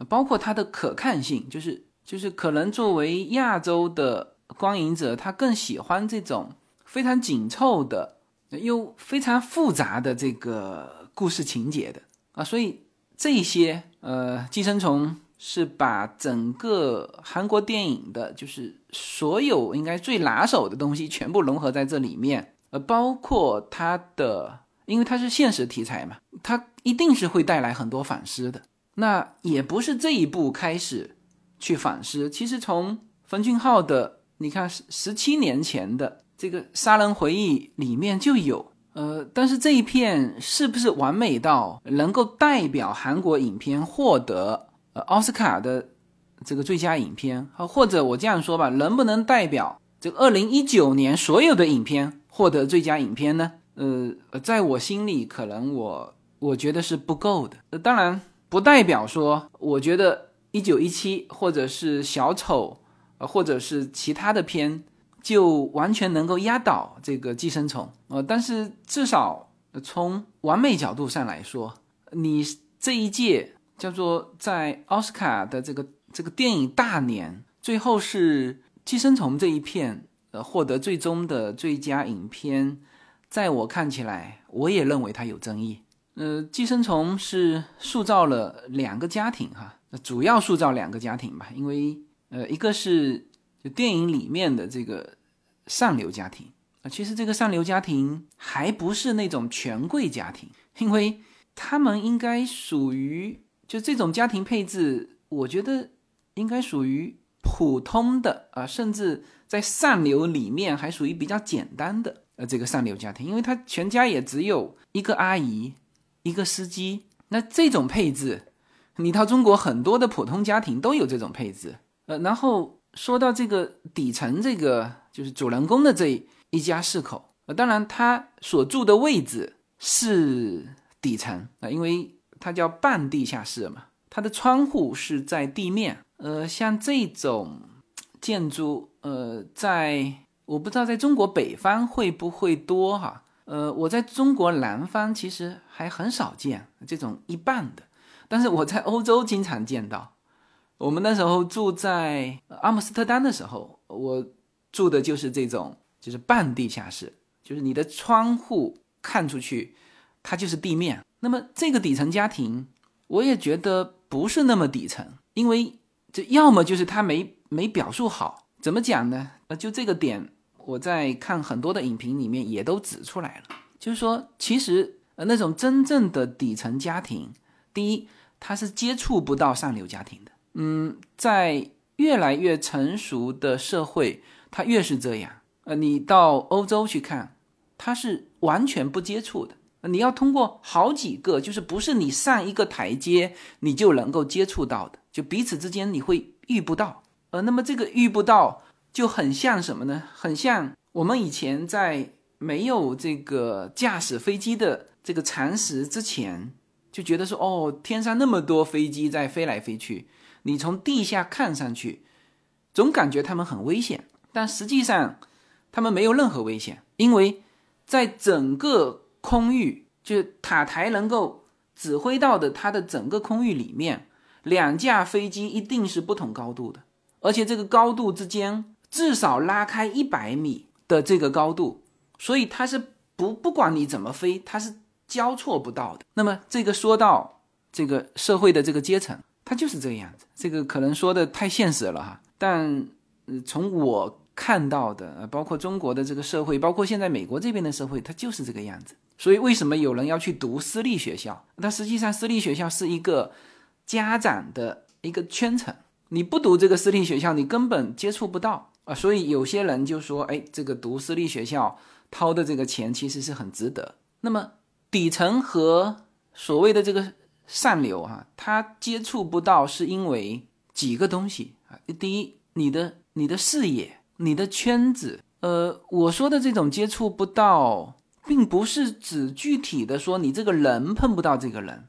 包括它的可看性，就是就是可能作为亚洲的。观影者他更喜欢这种非常紧凑的又非常复杂的这个故事情节的啊，所以这些呃寄生虫是把整个韩国电影的，就是所有应该最拿手的东西全部融合在这里面，呃，包括它的，因为它是现实题材嘛，它一定是会带来很多反思的。那也不是这一部开始去反思，其实从冯俊浩的。你看十十七年前的这个《杀人回忆》里面就有，呃，但是这一片是不是完美到能够代表韩国影片获得呃奥斯卡的这个最佳影片？啊，或者我这样说吧，能不能代表这个二零一九年所有的影片获得最佳影片呢？呃，在我心里，可能我我觉得是不够的。呃，当然不代表说，我觉得一九一七或者是小丑。呃，或者是其他的片，就完全能够压倒这个《寄生虫》呃，但是至少从完美角度上来说，你这一届叫做在奥斯卡的这个这个电影大年，最后是《寄生虫》这一片呃获得最终的最佳影片，在我看起来，我也认为它有争议。呃，《寄生虫》是塑造了两个家庭哈，主要塑造两个家庭吧，因为。呃，一个是就电影里面的这个上流家庭啊，其实这个上流家庭还不是那种权贵家庭，因为他们应该属于就这种家庭配置，我觉得应该属于普通的啊，甚至在上流里面还属于比较简单的呃这个上流家庭，因为他全家也只有一个阿姨，一个司机，那这种配置，你到中国很多的普通家庭都有这种配置。呃，然后说到这个底层，这个就是主人公的这一家四口，呃，当然他所住的位置是底层啊，因为它叫半地下室嘛，它的窗户是在地面。呃，像这种建筑，呃，在我不知道在中国北方会不会多哈，呃，我在中国南方其实还很少见这种一半的，但是我在欧洲经常见到。我们那时候住在阿姆斯特丹的时候，我住的就是这种，就是半地下室，就是你的窗户看出去，它就是地面。那么这个底层家庭，我也觉得不是那么底层，因为这要么就是他没没表述好，怎么讲呢？呃，就这个点，我在看很多的影评里面也都指出来了，就是说，其实呃那种真正的底层家庭，第一，他是接触不到上流家庭的。嗯，在越来越成熟的社会，它越是这样。呃，你到欧洲去看，它是完全不接触的。你要通过好几个，就是不是你上一个台阶，你就能够接触到的，就彼此之间你会遇不到。呃，那么这个遇不到，就很像什么呢？很像我们以前在没有这个驾驶飞机的这个常识之前，就觉得说，哦，天上那么多飞机在飞来飞去。你从地下看上去，总感觉他们很危险，但实际上，他们没有任何危险，因为在整个空域，就塔台能够指挥到的它的整个空域里面，两架飞机一定是不同高度的，而且这个高度之间至少拉开一百米的这个高度，所以它是不不管你怎么飞，它是交错不到的。那么这个说到这个社会的这个阶层，它就是这个样子。这个可能说的太现实了哈，但从我看到的，包括中国的这个社会，包括现在美国这边的社会，它就是这个样子。所以为什么有人要去读私立学校？那实际上私立学校是一个家长的一个圈层，你不读这个私立学校，你根本接触不到啊。所以有些人就说，哎，这个读私立学校掏的这个钱其实是很值得。那么底层和所谓的这个上流啊，他接触不到是因为几个东西啊。第一，你的你的视野，你的圈子，呃，我说的这种接触不到。并不是指具体的说你这个人碰不到这个人，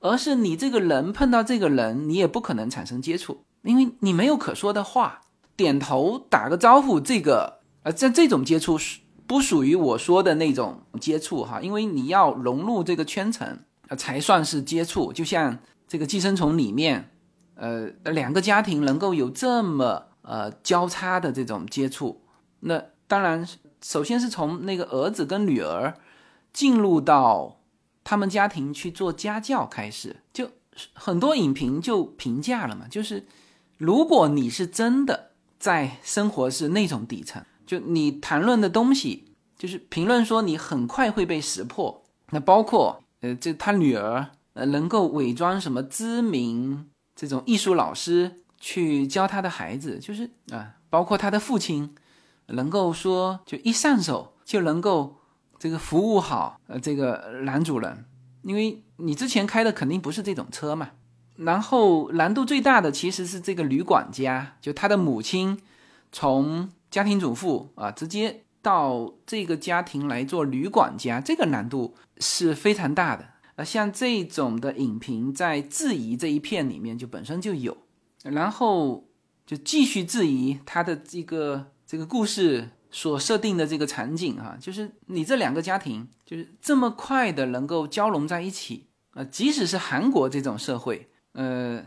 而是你这个人碰到这个人，你也不可能产生接触，因为你没有可说的话，点头打个招呼，这个呃，在这种接触是不属于我说的那种接触哈，因为你要融入这个圈层，才算是接触。就像这个寄生虫里面，呃，两个家庭能够有这么呃交叉的这种接触，那当然。首先是从那个儿子跟女儿进入到他们家庭去做家教开始，就很多影评就评价了嘛，就是如果你是真的在生活是那种底层，就你谈论的东西，就是评论说你很快会被识破。那包括呃，这他女儿呃能够伪装什么知名这种艺术老师去教他的孩子，就是啊，包括他的父亲。能够说就一上手就能够这个服务好呃这个男主人，因为你之前开的肯定不是这种车嘛。然后难度最大的其实是这个女管家，就他的母亲从家庭主妇啊直接到这个家庭来做女管家，这个难度是非常大的。呃，像这种的影评在质疑这一片里面就本身就有，然后就继续质疑他的这个。这个故事所设定的这个场景哈，就是你这两个家庭就是这么快的能够交融在一起啊，即使是韩国这种社会，呃，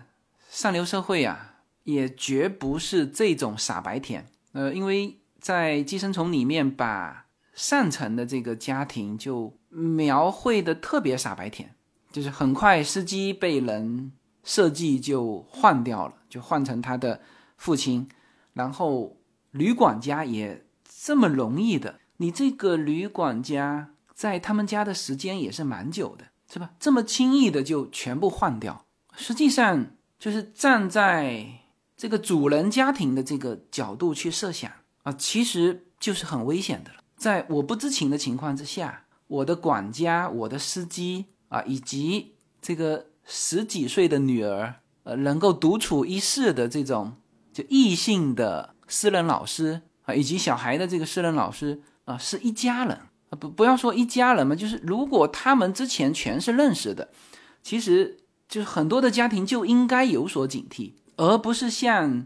上流社会啊，也绝不是这种傻白甜。呃，因为在《寄生虫》里面把上层的这个家庭就描绘的特别傻白甜，就是很快司机被人设计就换掉了，就换成他的父亲，然后。旅管家也这么容易的？你这个旅管家在他们家的时间也是蛮久的，是吧？这么轻易的就全部换掉，实际上就是站在这个主人家庭的这个角度去设想啊，其实就是很危险的了。在我不知情的情况之下，我的管家、我的司机啊，以及这个十几岁的女儿，呃，能够独处一室的这种就异性的。私人老师啊，以及小孩的这个私人老师啊，是一家人啊，不不要说一家人嘛，就是如果他们之前全是认识的，其实就是很多的家庭就应该有所警惕，而不是像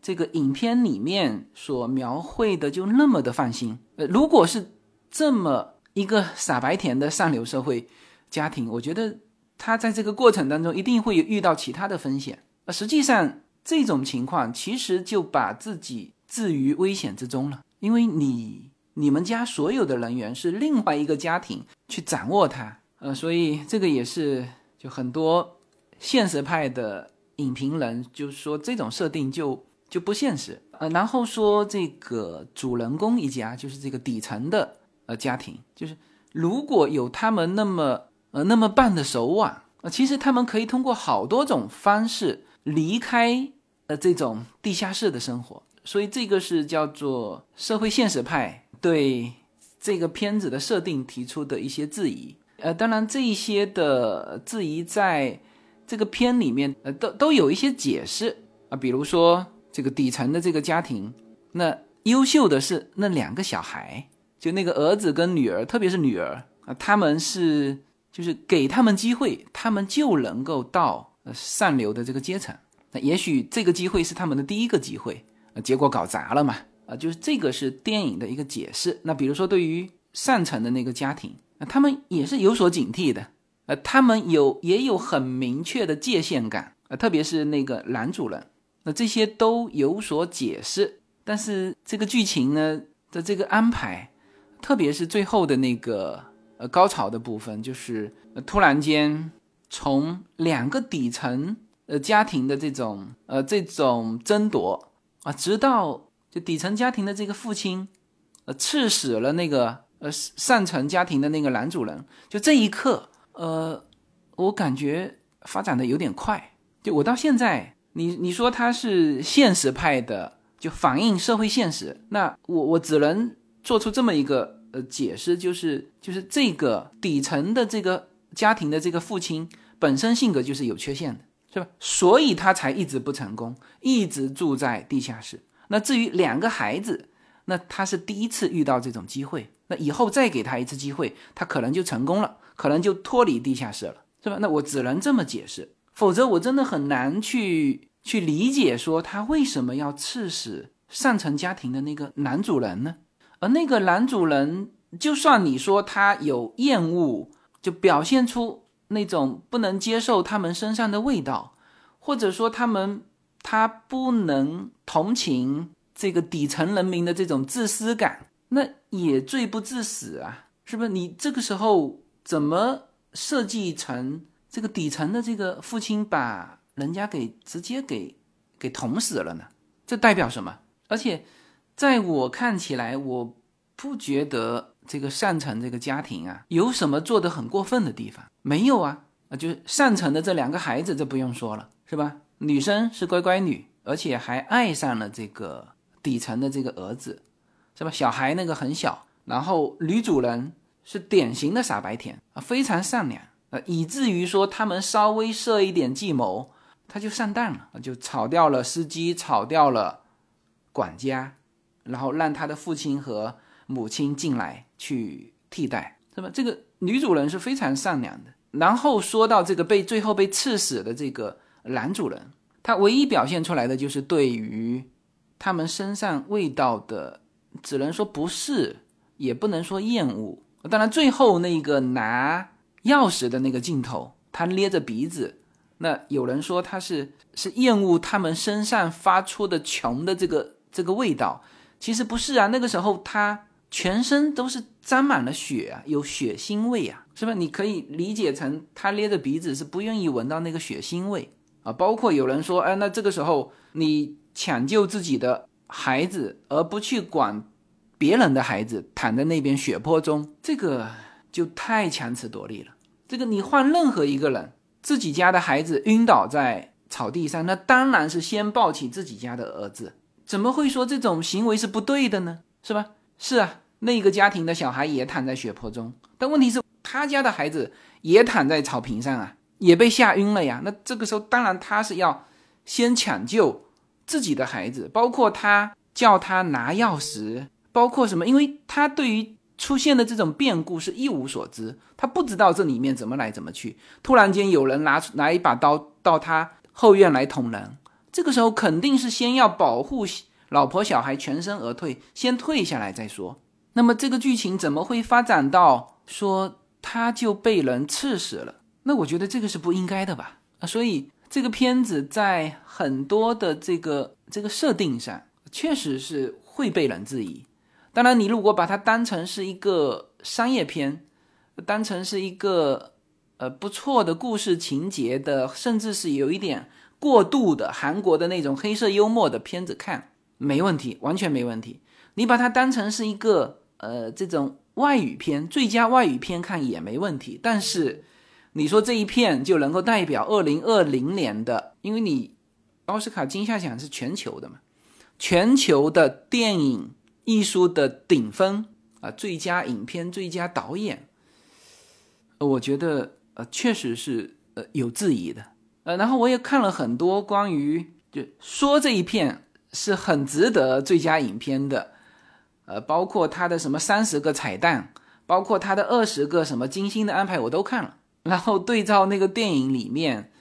这个影片里面所描绘的就那么的放心。呃，如果是这么一个傻白甜的上流社会家庭，我觉得他在这个过程当中一定会遇到其他的风险。呃，实际上。这种情况其实就把自己置于危险之中了，因为你你们家所有的人员是另外一个家庭去掌握它，呃，所以这个也是就很多现实派的影评人就是说这种设定就就不现实，呃，然后说这个主人公一家就是这个底层的呃家庭，就是如果有他们那么呃那么棒的手腕，呃，其实他们可以通过好多种方式离开。呃，这种地下室的生活，所以这个是叫做社会现实派对这个片子的设定提出的一些质疑。呃，当然这一些的质疑在这个片里面，呃，都都有一些解释啊。比如说这个底层的这个家庭，那优秀的是那两个小孩，就那个儿子跟女儿，特别是女儿啊，他们是就是给他们机会，他们就能够到上流的这个阶层。那也许这个机会是他们的第一个机会，呃，结果搞砸了嘛，啊，就是这个是电影的一个解释。那比如说对于上层的那个家庭，那他们也是有所警惕的，呃，他们有也有很明确的界限感，啊，特别是那个男主人，那这些都有所解释。但是这个剧情呢的这个安排，特别是最后的那个呃高潮的部分，就是突然间从两个底层呃家庭的这种呃这种争夺啊，直到就底层家庭的这个父亲呃刺死了那个呃上层家庭的那个男主人，就这一刻，呃，我感觉发展的有点快。就我到现在，你你说他是现实派的，就反映社会现实，那我我只能做出这么一个呃解释，就是就是这个底层的这个家庭的这个父亲本身性格就是有缺陷的，是吧？所以他才一直不成功，一直住在地下室。那至于两个孩子，那他是第一次遇到这种机会，那以后再给他一次机会，他可能就成功了，可能就脱离地下室了，是吧？那我只能这么解释。否则我真的很难去去理解，说他为什么要刺死上层家庭的那个男主人呢？而那个男主人，就算你说他有厌恶，就表现出那种不能接受他们身上的味道，或者说他们他不能同情这个底层人民的这种自私感，那也罪不至死啊，是不是？你这个时候怎么设计成？这个底层的这个父亲把人家给直接给给捅死了呢？这代表什么？而且在我看起来，我不觉得这个上层这个家庭啊有什么做的很过分的地方，没有啊啊，就是上层的这两个孩子，这不用说了，是吧？女生是乖乖女，而且还爱上了这个底层的这个儿子，是吧？小孩那个很小，然后女主人是典型的傻白甜啊，非常善良。呃，以至于说他们稍微设一点计谋，他就上当了，就炒掉了司机，炒掉了管家，然后让他的父亲和母亲进来去替代，是吧？这个女主人是非常善良的。然后说到这个被最后被刺死的这个男主人，他唯一表现出来的就是对于他们身上味道的，只能说不适，也不能说厌恶。当然，最后那个拿。钥匙的那个镜头，他捏着鼻子，那有人说他是是厌恶他们身上发出的穷的这个这个味道，其实不是啊，那个时候他全身都是沾满了血啊，有血腥味啊，是吧？你可以理解成他捏着鼻子是不愿意闻到那个血腥味啊。包括有人说，哎，那这个时候你抢救自己的孩子，而不去管别人的孩子躺在那边血泊中，这个。就太强词夺理了。这个你换任何一个人，自己家的孩子晕倒在草地上，那当然是先抱起自己家的儿子。怎么会说这种行为是不对的呢？是吧？是啊，那个家庭的小孩也躺在血泊中，但问题是他家的孩子也躺在草坪上啊，也被吓晕了呀。那这个时候当然他是要先抢救自己的孩子，包括他叫他拿钥匙，包括什么？因为他对于。出现的这种变故是一无所知，他不知道这里面怎么来怎么去。突然间有人拿出拿一把刀到他后院来捅人，这个时候肯定是先要保护老婆小孩全身而退，先退下来再说。那么这个剧情怎么会发展到说他就被人刺死了？那我觉得这个是不应该的吧？啊，所以这个片子在很多的这个这个设定上，确实是会被人质疑。当然，你如果把它当成是一个商业片，当成是一个呃不错的故事情节的，甚至是有一点过度的韩国的那种黑色幽默的片子看，没问题，完全没问题。你把它当成是一个呃这种外语片，最佳外语片看也没问题。但是你说这一片就能够代表二零二零年的，因为你奥斯卡金像奖是全球的嘛，全球的电影。艺术的顶峰啊，最佳影片、最佳导演，我觉得呃确实是呃有质疑的呃，然后我也看了很多关于就说这一片是很值得最佳影片的，呃，包括他的什么三十个彩蛋，包括他的二十个什么精心的安排，我都看了，然后对照那个电影里面，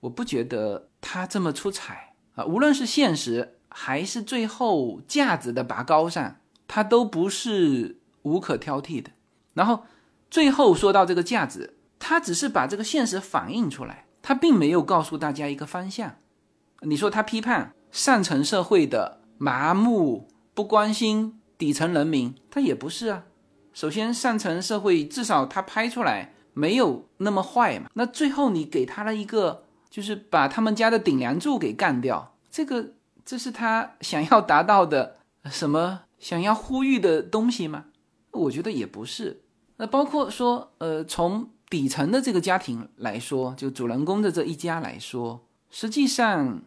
我不觉得他这么出彩啊，无论是现实。还是最后价值的拔高上，它都不是无可挑剔的。然后最后说到这个价值，它只是把这个现实反映出来，它并没有告诉大家一个方向。你说他批判上层社会的麻木，不关心底层人民，他也不是啊。首先上层社会至少他拍出来没有那么坏嘛。那最后你给他了一个，就是把他们家的顶梁柱给干掉，这个这是他想要达到的 什么？想要呼吁的东西吗？我觉得也不是。那包括说，呃，从底层的这个家庭来说，就主人公的这一家来说，实际上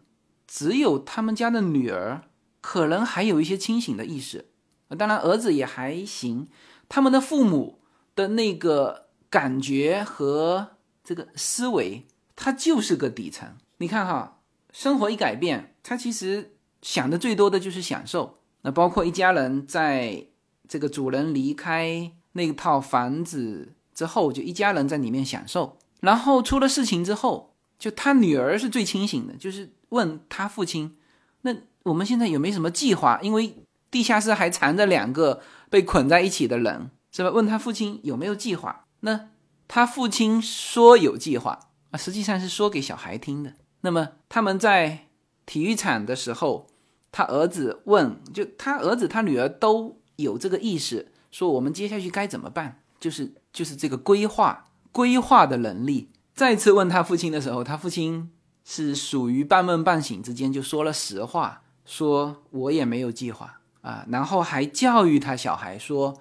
只有他们家的女儿可能还有一些清醒的意识。当然，儿子也还行。他们的父母的那个感觉和这个思维，他就是个底层。你看哈，生活一改变，他其实想的最多的就是享受。那包括一家人在这个主人离开那套房子之后，就一家人在里面享受。然后出了事情之后，就他女儿是最清醒的，就是问他父亲：“那我们现在有没有什么计划？因为地下室还藏着两个被捆在一起的人，是吧？”问他父亲有没有计划。那他父亲说有计划啊，实际上是说给小孩听的。那么他们在体育场的时候。他儿子问，就他儿子、他女儿都有这个意识，说我们接下去该怎么办？就是就是这个规划、规划的能力。再次问他父亲的时候，他父亲是属于半梦半醒之间就说了实话，说我也没有计划啊，然后还教育他小孩说，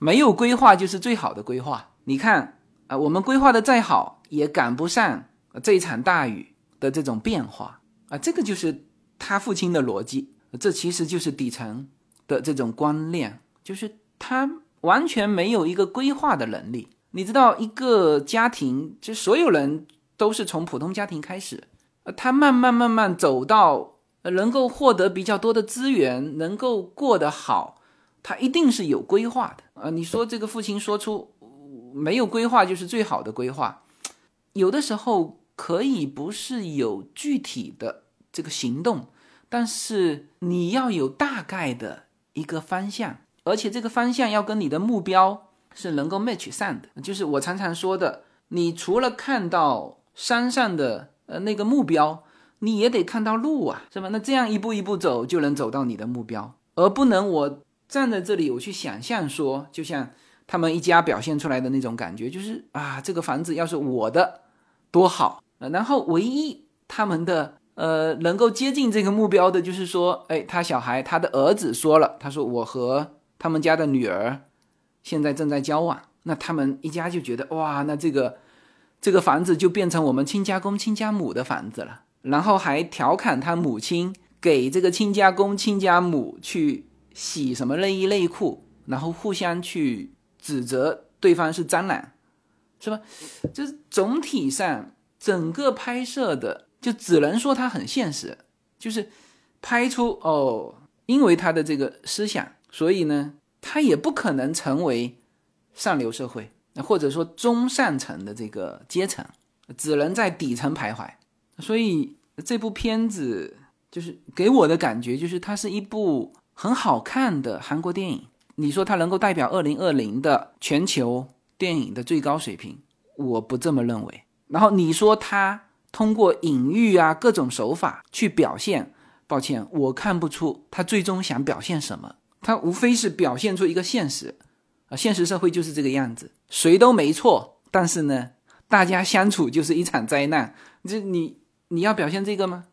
没有规划就是最好的规划。你看啊，我们规划的再好，也赶不上这一场大雨的这种变化啊，这个就是。他父亲的逻辑，这其实就是底层的这种观念，就是他完全没有一个规划的能力。你知道，一个家庭，就所有人都是从普通家庭开始，他慢慢慢慢走到能够获得比较多的资源，能够过得好，他一定是有规划的啊。你说这个父亲说出没有规划就是最好的规划，有的时候可以不是有具体的。这个行动，但是你要有大概的一个方向，而且这个方向要跟你的目标是能够 match 上的。就是我常常说的，你除了看到山上的呃那个目标，你也得看到路啊，是吧？那这样一步一步走，就能走到你的目标，而不能我站在这里，我去想象说，就像他们一家表现出来的那种感觉，就是啊，这个房子要是我的多好，然后唯一他们的。呃，能够接近这个目标的，就是说，哎，他小孩，他的儿子说了，他说我和他们家的女儿现在正在交往，那他们一家就觉得，哇，那这个这个房子就变成我们亲家公亲家母的房子了，然后还调侃他母亲给这个亲家公亲家母去洗什么内衣内裤，然后互相去指责对方是蟑螂，是吧？就是总体上整个拍摄的。就只能说他很现实，就是拍出哦，因为他的这个思想，所以呢，他也不可能成为上流社会，或者说中上层的这个阶层，只能在底层徘徊。所以这部片子就是给我的感觉，就是它是一部很好看的韩国电影。你说它能够代表二零二零的全球电影的最高水平，我不这么认为。然后你说它。通过隐喻啊各种手法去表现，抱歉，我看不出他最终想表现什么。他无非是表现出一个现实，啊，现实社会就是这个样子，谁都没错。但是呢，大家相处就是一场灾难。这你你要表现这个吗？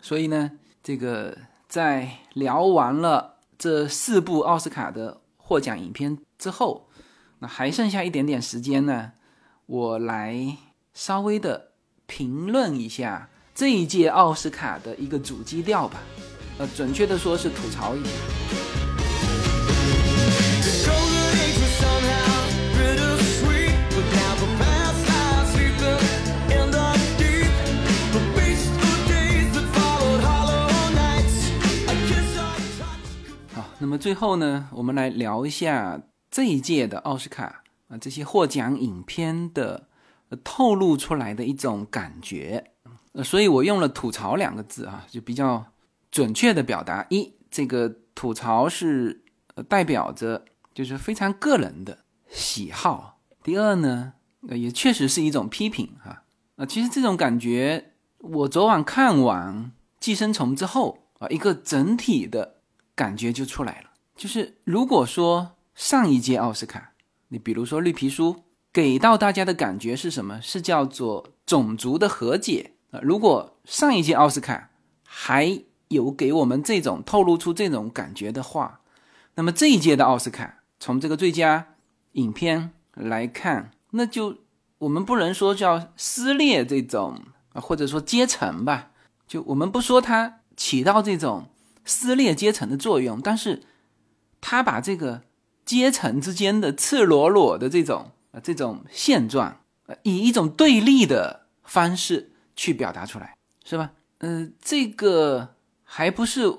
所以呢，这个在聊完了这四部奥斯卡的获奖影片之后，那还剩下一点点时间呢，我来稍微的。评论一下这一届奥斯卡的一个主基调吧，呃，准确的说是吐槽一下。好，那么最后呢，我们来聊一下这一届的奥斯卡啊，这些获奖影片的。透露出来的一种感觉，呃，所以我用了“吐槽”两个字啊，就比较准确的表达。一，这个吐槽是代表着就是非常个人的喜好；第二呢，呃也确实是一种批评哈。啊，其实这种感觉，我昨晚看完《寄生虫》之后啊，一个整体的感觉就出来了。就是如果说上一届奥斯卡，你比如说《绿皮书》，给到大家的感觉是什么？是叫做种族的和解啊。如果上一届奥斯卡还有给我们这种透露出这种感觉的话，那么这一届的奥斯卡，从这个最佳影片来看，那就我们不能说叫撕裂这种啊，或者说阶层吧，就我们不说它起到这种撕裂阶层的作用，但是它把这个阶层之间的赤裸裸的这种这种现状，以一种对立的方式去表达出来，是吧？嗯，这个。还不是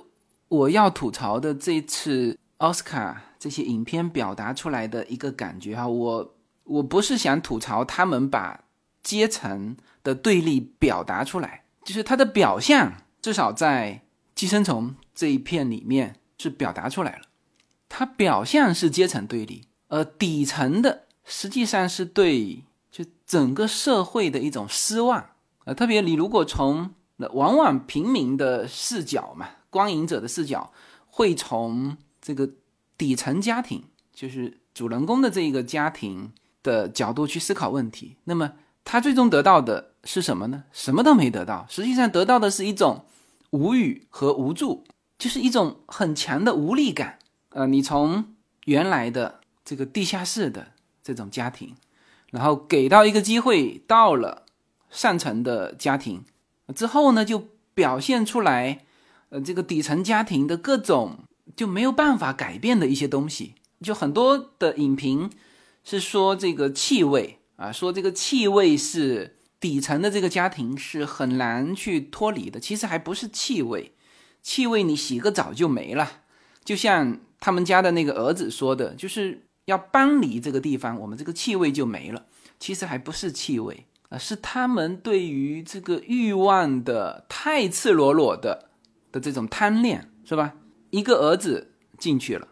我要吐槽的这次奥斯卡这些影片表达出来的一个感觉哈，我我不是想吐槽他们把阶层的对立表达出来，就是他的表象至少在《寄生虫》这一片里面是表达出来了，它表象是阶层对立，而底层的实际上是对就整个社会的一种失望呃，特别你如果从往往平民的视角嘛，观影者的视角会从这个底层家庭，就是主人公的这一个家庭的角度去思考问题。那么他最终得到的是什么呢？什么都没得到，实际上得到的是一种无语和无助，就是一种很强的无力感。呃，你从原来的这个地下室的这种家庭，然后给到一个机会到了上层的家庭。之后呢，就表现出来，呃，这个底层家庭的各种就没有办法改变的一些东西。就很多的影评是说这个气味啊，说这个气味是底层的这个家庭是很难去脱离的。其实还不是气味，气味你洗个澡就没了。就像他们家的那个儿子说的，就是要搬离这个地方，我们这个气味就没了。其实还不是气味。啊，是他们对于这个欲望的太赤裸裸的的这种贪恋，是吧？一个儿子进去了，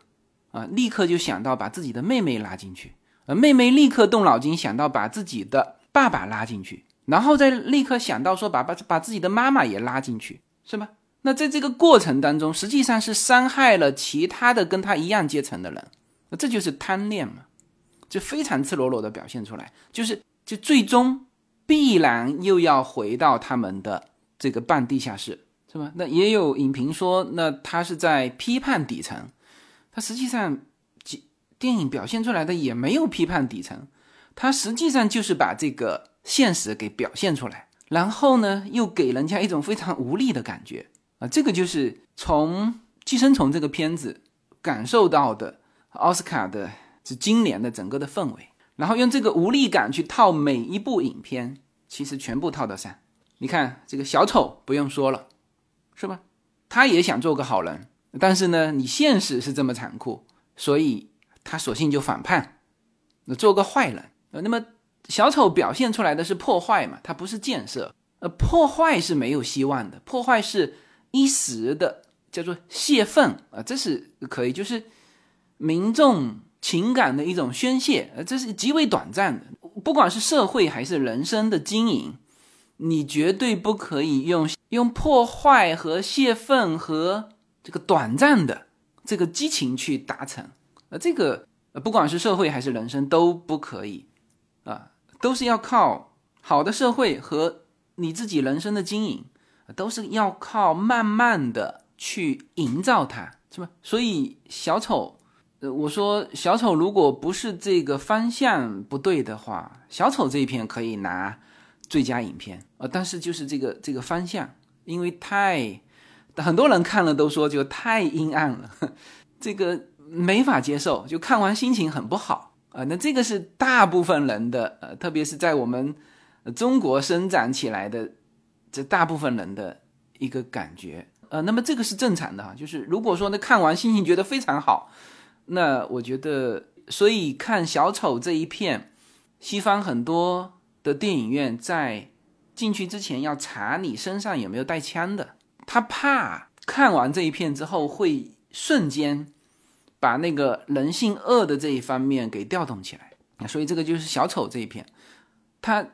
啊，立刻就想到把自己的妹妹拉进去，而妹妹立刻动脑筋想到把自己的爸爸拉进去，然后再立刻想到说把把把自己的妈妈也拉进去，是吧？那在这个过程当中，实际上是伤害了其他的跟他一样阶层的人，这就是贪恋嘛，就非常赤裸裸的表现出来，就是就最终。必然又要回到他们的这个半地下室，是吧？那也有影评说，那他是在批判底层，他实际上，电影表现出来的也没有批判底层，他实际上就是把这个现实给表现出来，然后呢，又给人家一种非常无力的感觉啊！这个就是从《寄生虫》这个片子感受到的奥斯卡的这今年的整个的氛围。然后用这个无力感去套每一部影片，其实全部套得上。你看这个小丑不用说了，是吧？他也想做个好人，但是呢，你现实是这么残酷，所以他索性就反叛，那做个坏人。那么小丑表现出来的是破坏嘛？他不是建设。呃，破坏是没有希望的，破坏是一时的，叫做泄愤啊，这是可以，就是民众。情感的一种宣泄，呃，这是极为短暂的。不管是社会还是人生的经营，你绝对不可以用用破坏和泄愤和这个短暂的这个激情去达成。呃，这个呃，不管是社会还是人生都不可以啊，都是要靠好的社会和你自己人生的经营，都是要靠慢慢的去营造它，是吧？所以小丑。我说小丑如果不是这个方向不对的话，小丑这一片可以拿最佳影片啊，但是就是这个这个方向，因为太很多人看了都说就太阴暗了，这个没法接受，就看完心情很不好啊。那这个是大部分人的呃，特别是在我们中国生长起来的这大部分人的一个感觉呃，那么这个是正常的哈，就是如果说呢看完心情觉得非常好。那我觉得，所以看小丑这一片，西方很多的电影院在进去之前要查你身上有没有带枪的，他怕看完这一片之后会瞬间把那个人性恶的这一方面给调动起来。所以这个就是小丑这一片，他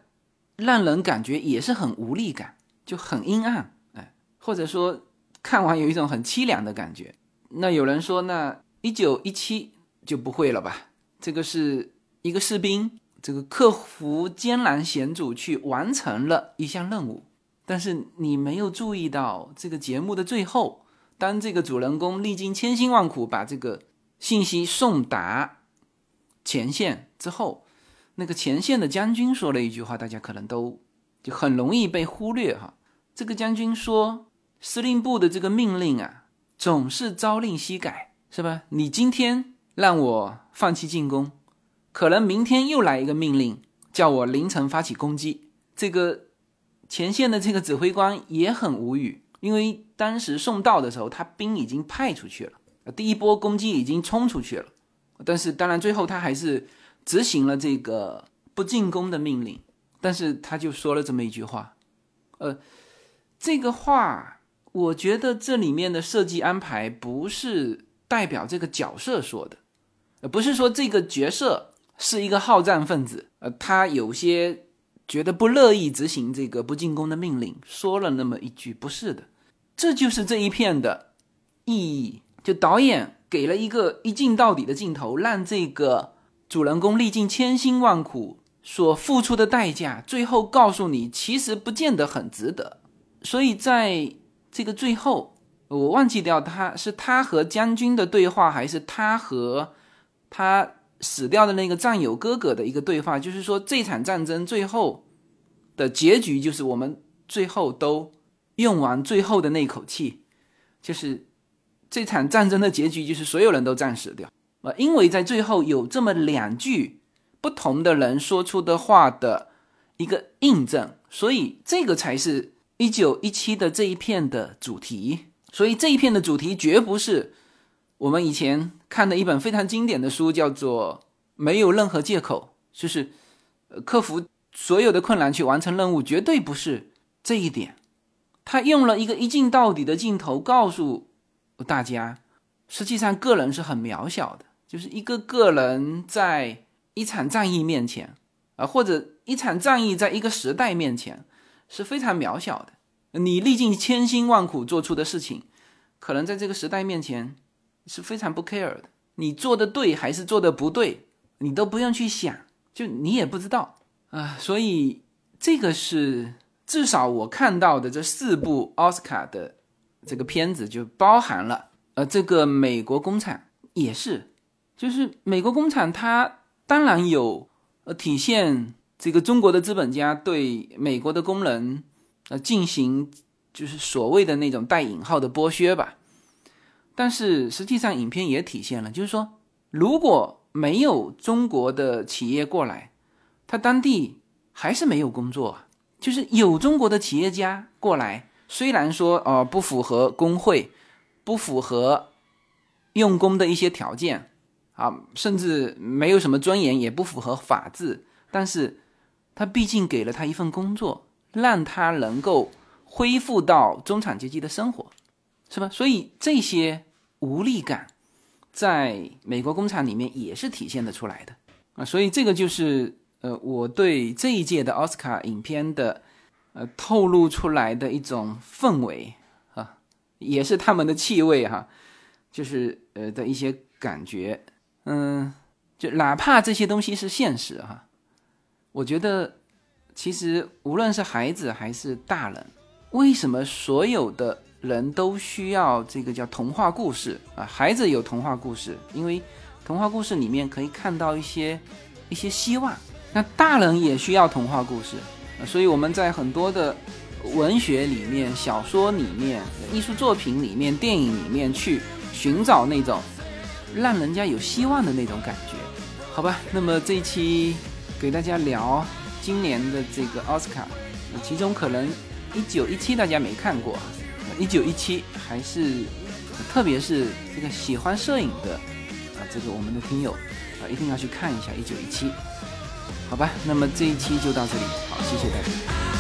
让人感觉也是很无力感，就很阴暗，哎，或者说看完有一种很凄凉的感觉。那有人说那。一九一七就不会了吧？这个是一个士兵，这个克服艰难险阻去完成了一项任务，但是你没有注意到这个节目的最后，当这个主人公历经千辛万苦把这个信息送达前线之后，那个前线的将军说了一句话，大家可能都就很容易被忽略哈。这个将军说：“司令部的这个命令啊，总是朝令夕改，是吧？你今天让我放弃进攻，可能明天又来一个命令，叫我凌晨发起攻击。这个前线的这个指挥官也很无语，因为当时送到的时候，他兵已经派出去了，第一波攻击已经冲出去了，但是当然最后他还是执行了这个不进攻的命令，但是他就说了这么一句话，呃。”这个话，我觉得这里面的设计安排不是代表这个角色说的，呃，不是说这个角色是一个好战分子，呃，他有些觉得不乐意执行这个不进攻的命令，说了那么一句，不是的，这就是这一片的意义。就导演给了一个一镜到底的镜头，让这个主人公历尽千辛万苦所付出的代价，最后告诉你，其实不见得很值得。所以在这个最后，我忘记掉他是他和将军的对话，还是他和他死掉的那个战友哥哥的一个对话。就是说，这场战争最后的结局，就是我们最后都用完最后的那口气，就是这场战争的结局，就是所有人都战死掉。呃，因为在最后有这么两句不同的人说出的话的一个印证，所以这个才是。一九一七的这一片的主题，所以这一片的主题绝不是我们以前看的一本非常经典的书，叫做《没有任何借口》，就是克服所有的困难去完成任务，绝对不是这一点。他用了一个一镜到底的镜头，告诉大家，实际上个人是很渺小的，就是一个个人在一场战役面前啊，或者一场战役在一个时代面前。是非常渺小的，你历尽千辛万苦做出的事情，可能在这个时代面前是非常不 care 的。你做的对还是做的不对，你都不用去想，就你也不知道啊。所以这个是至少我看到的这四部奥斯卡的这个片子就包含了，呃，这个美国工厂也是，就是美国工厂它当然有呃体现。这个中国的资本家对美国的工人，呃，进行就是所谓的那种带引号的剥削吧。但是实际上，影片也体现了，就是说，如果没有中国的企业过来，他当地还是没有工作。就是有中国的企业家过来，虽然说哦不符合工会，不符合用工的一些条件啊，甚至没有什么尊严，也不符合法治，但是。他毕竟给了他一份工作，让他能够恢复到中产阶级的生活，是吧？所以这些无力感，在美国工厂里面也是体现的出来的啊。所以这个就是呃，我对这一届的奥斯卡影片的呃透露出来的一种氛围啊，也是他们的气味哈，就是呃的一些感觉，嗯，就哪怕这些东西是现实哈。我觉得，其实无论是孩子还是大人，为什么所有的人都需要这个叫童话故事啊？孩子有童话故事，因为童话故事里面可以看到一些一些希望。那大人也需要童话故事，所以我们在很多的文学里面、小说里面、艺术作品里面、电影里面去寻找那种让人家有希望的那种感觉，好吧？那么这一期。给大家聊今年的这个奥斯卡，其中可能一九一七大家没看过，一九一七还是特别是这个喜欢摄影的啊，这个我们的听友啊，一定要去看一下一九一七，好吧？那么这一期就到这里，好，谢谢大家。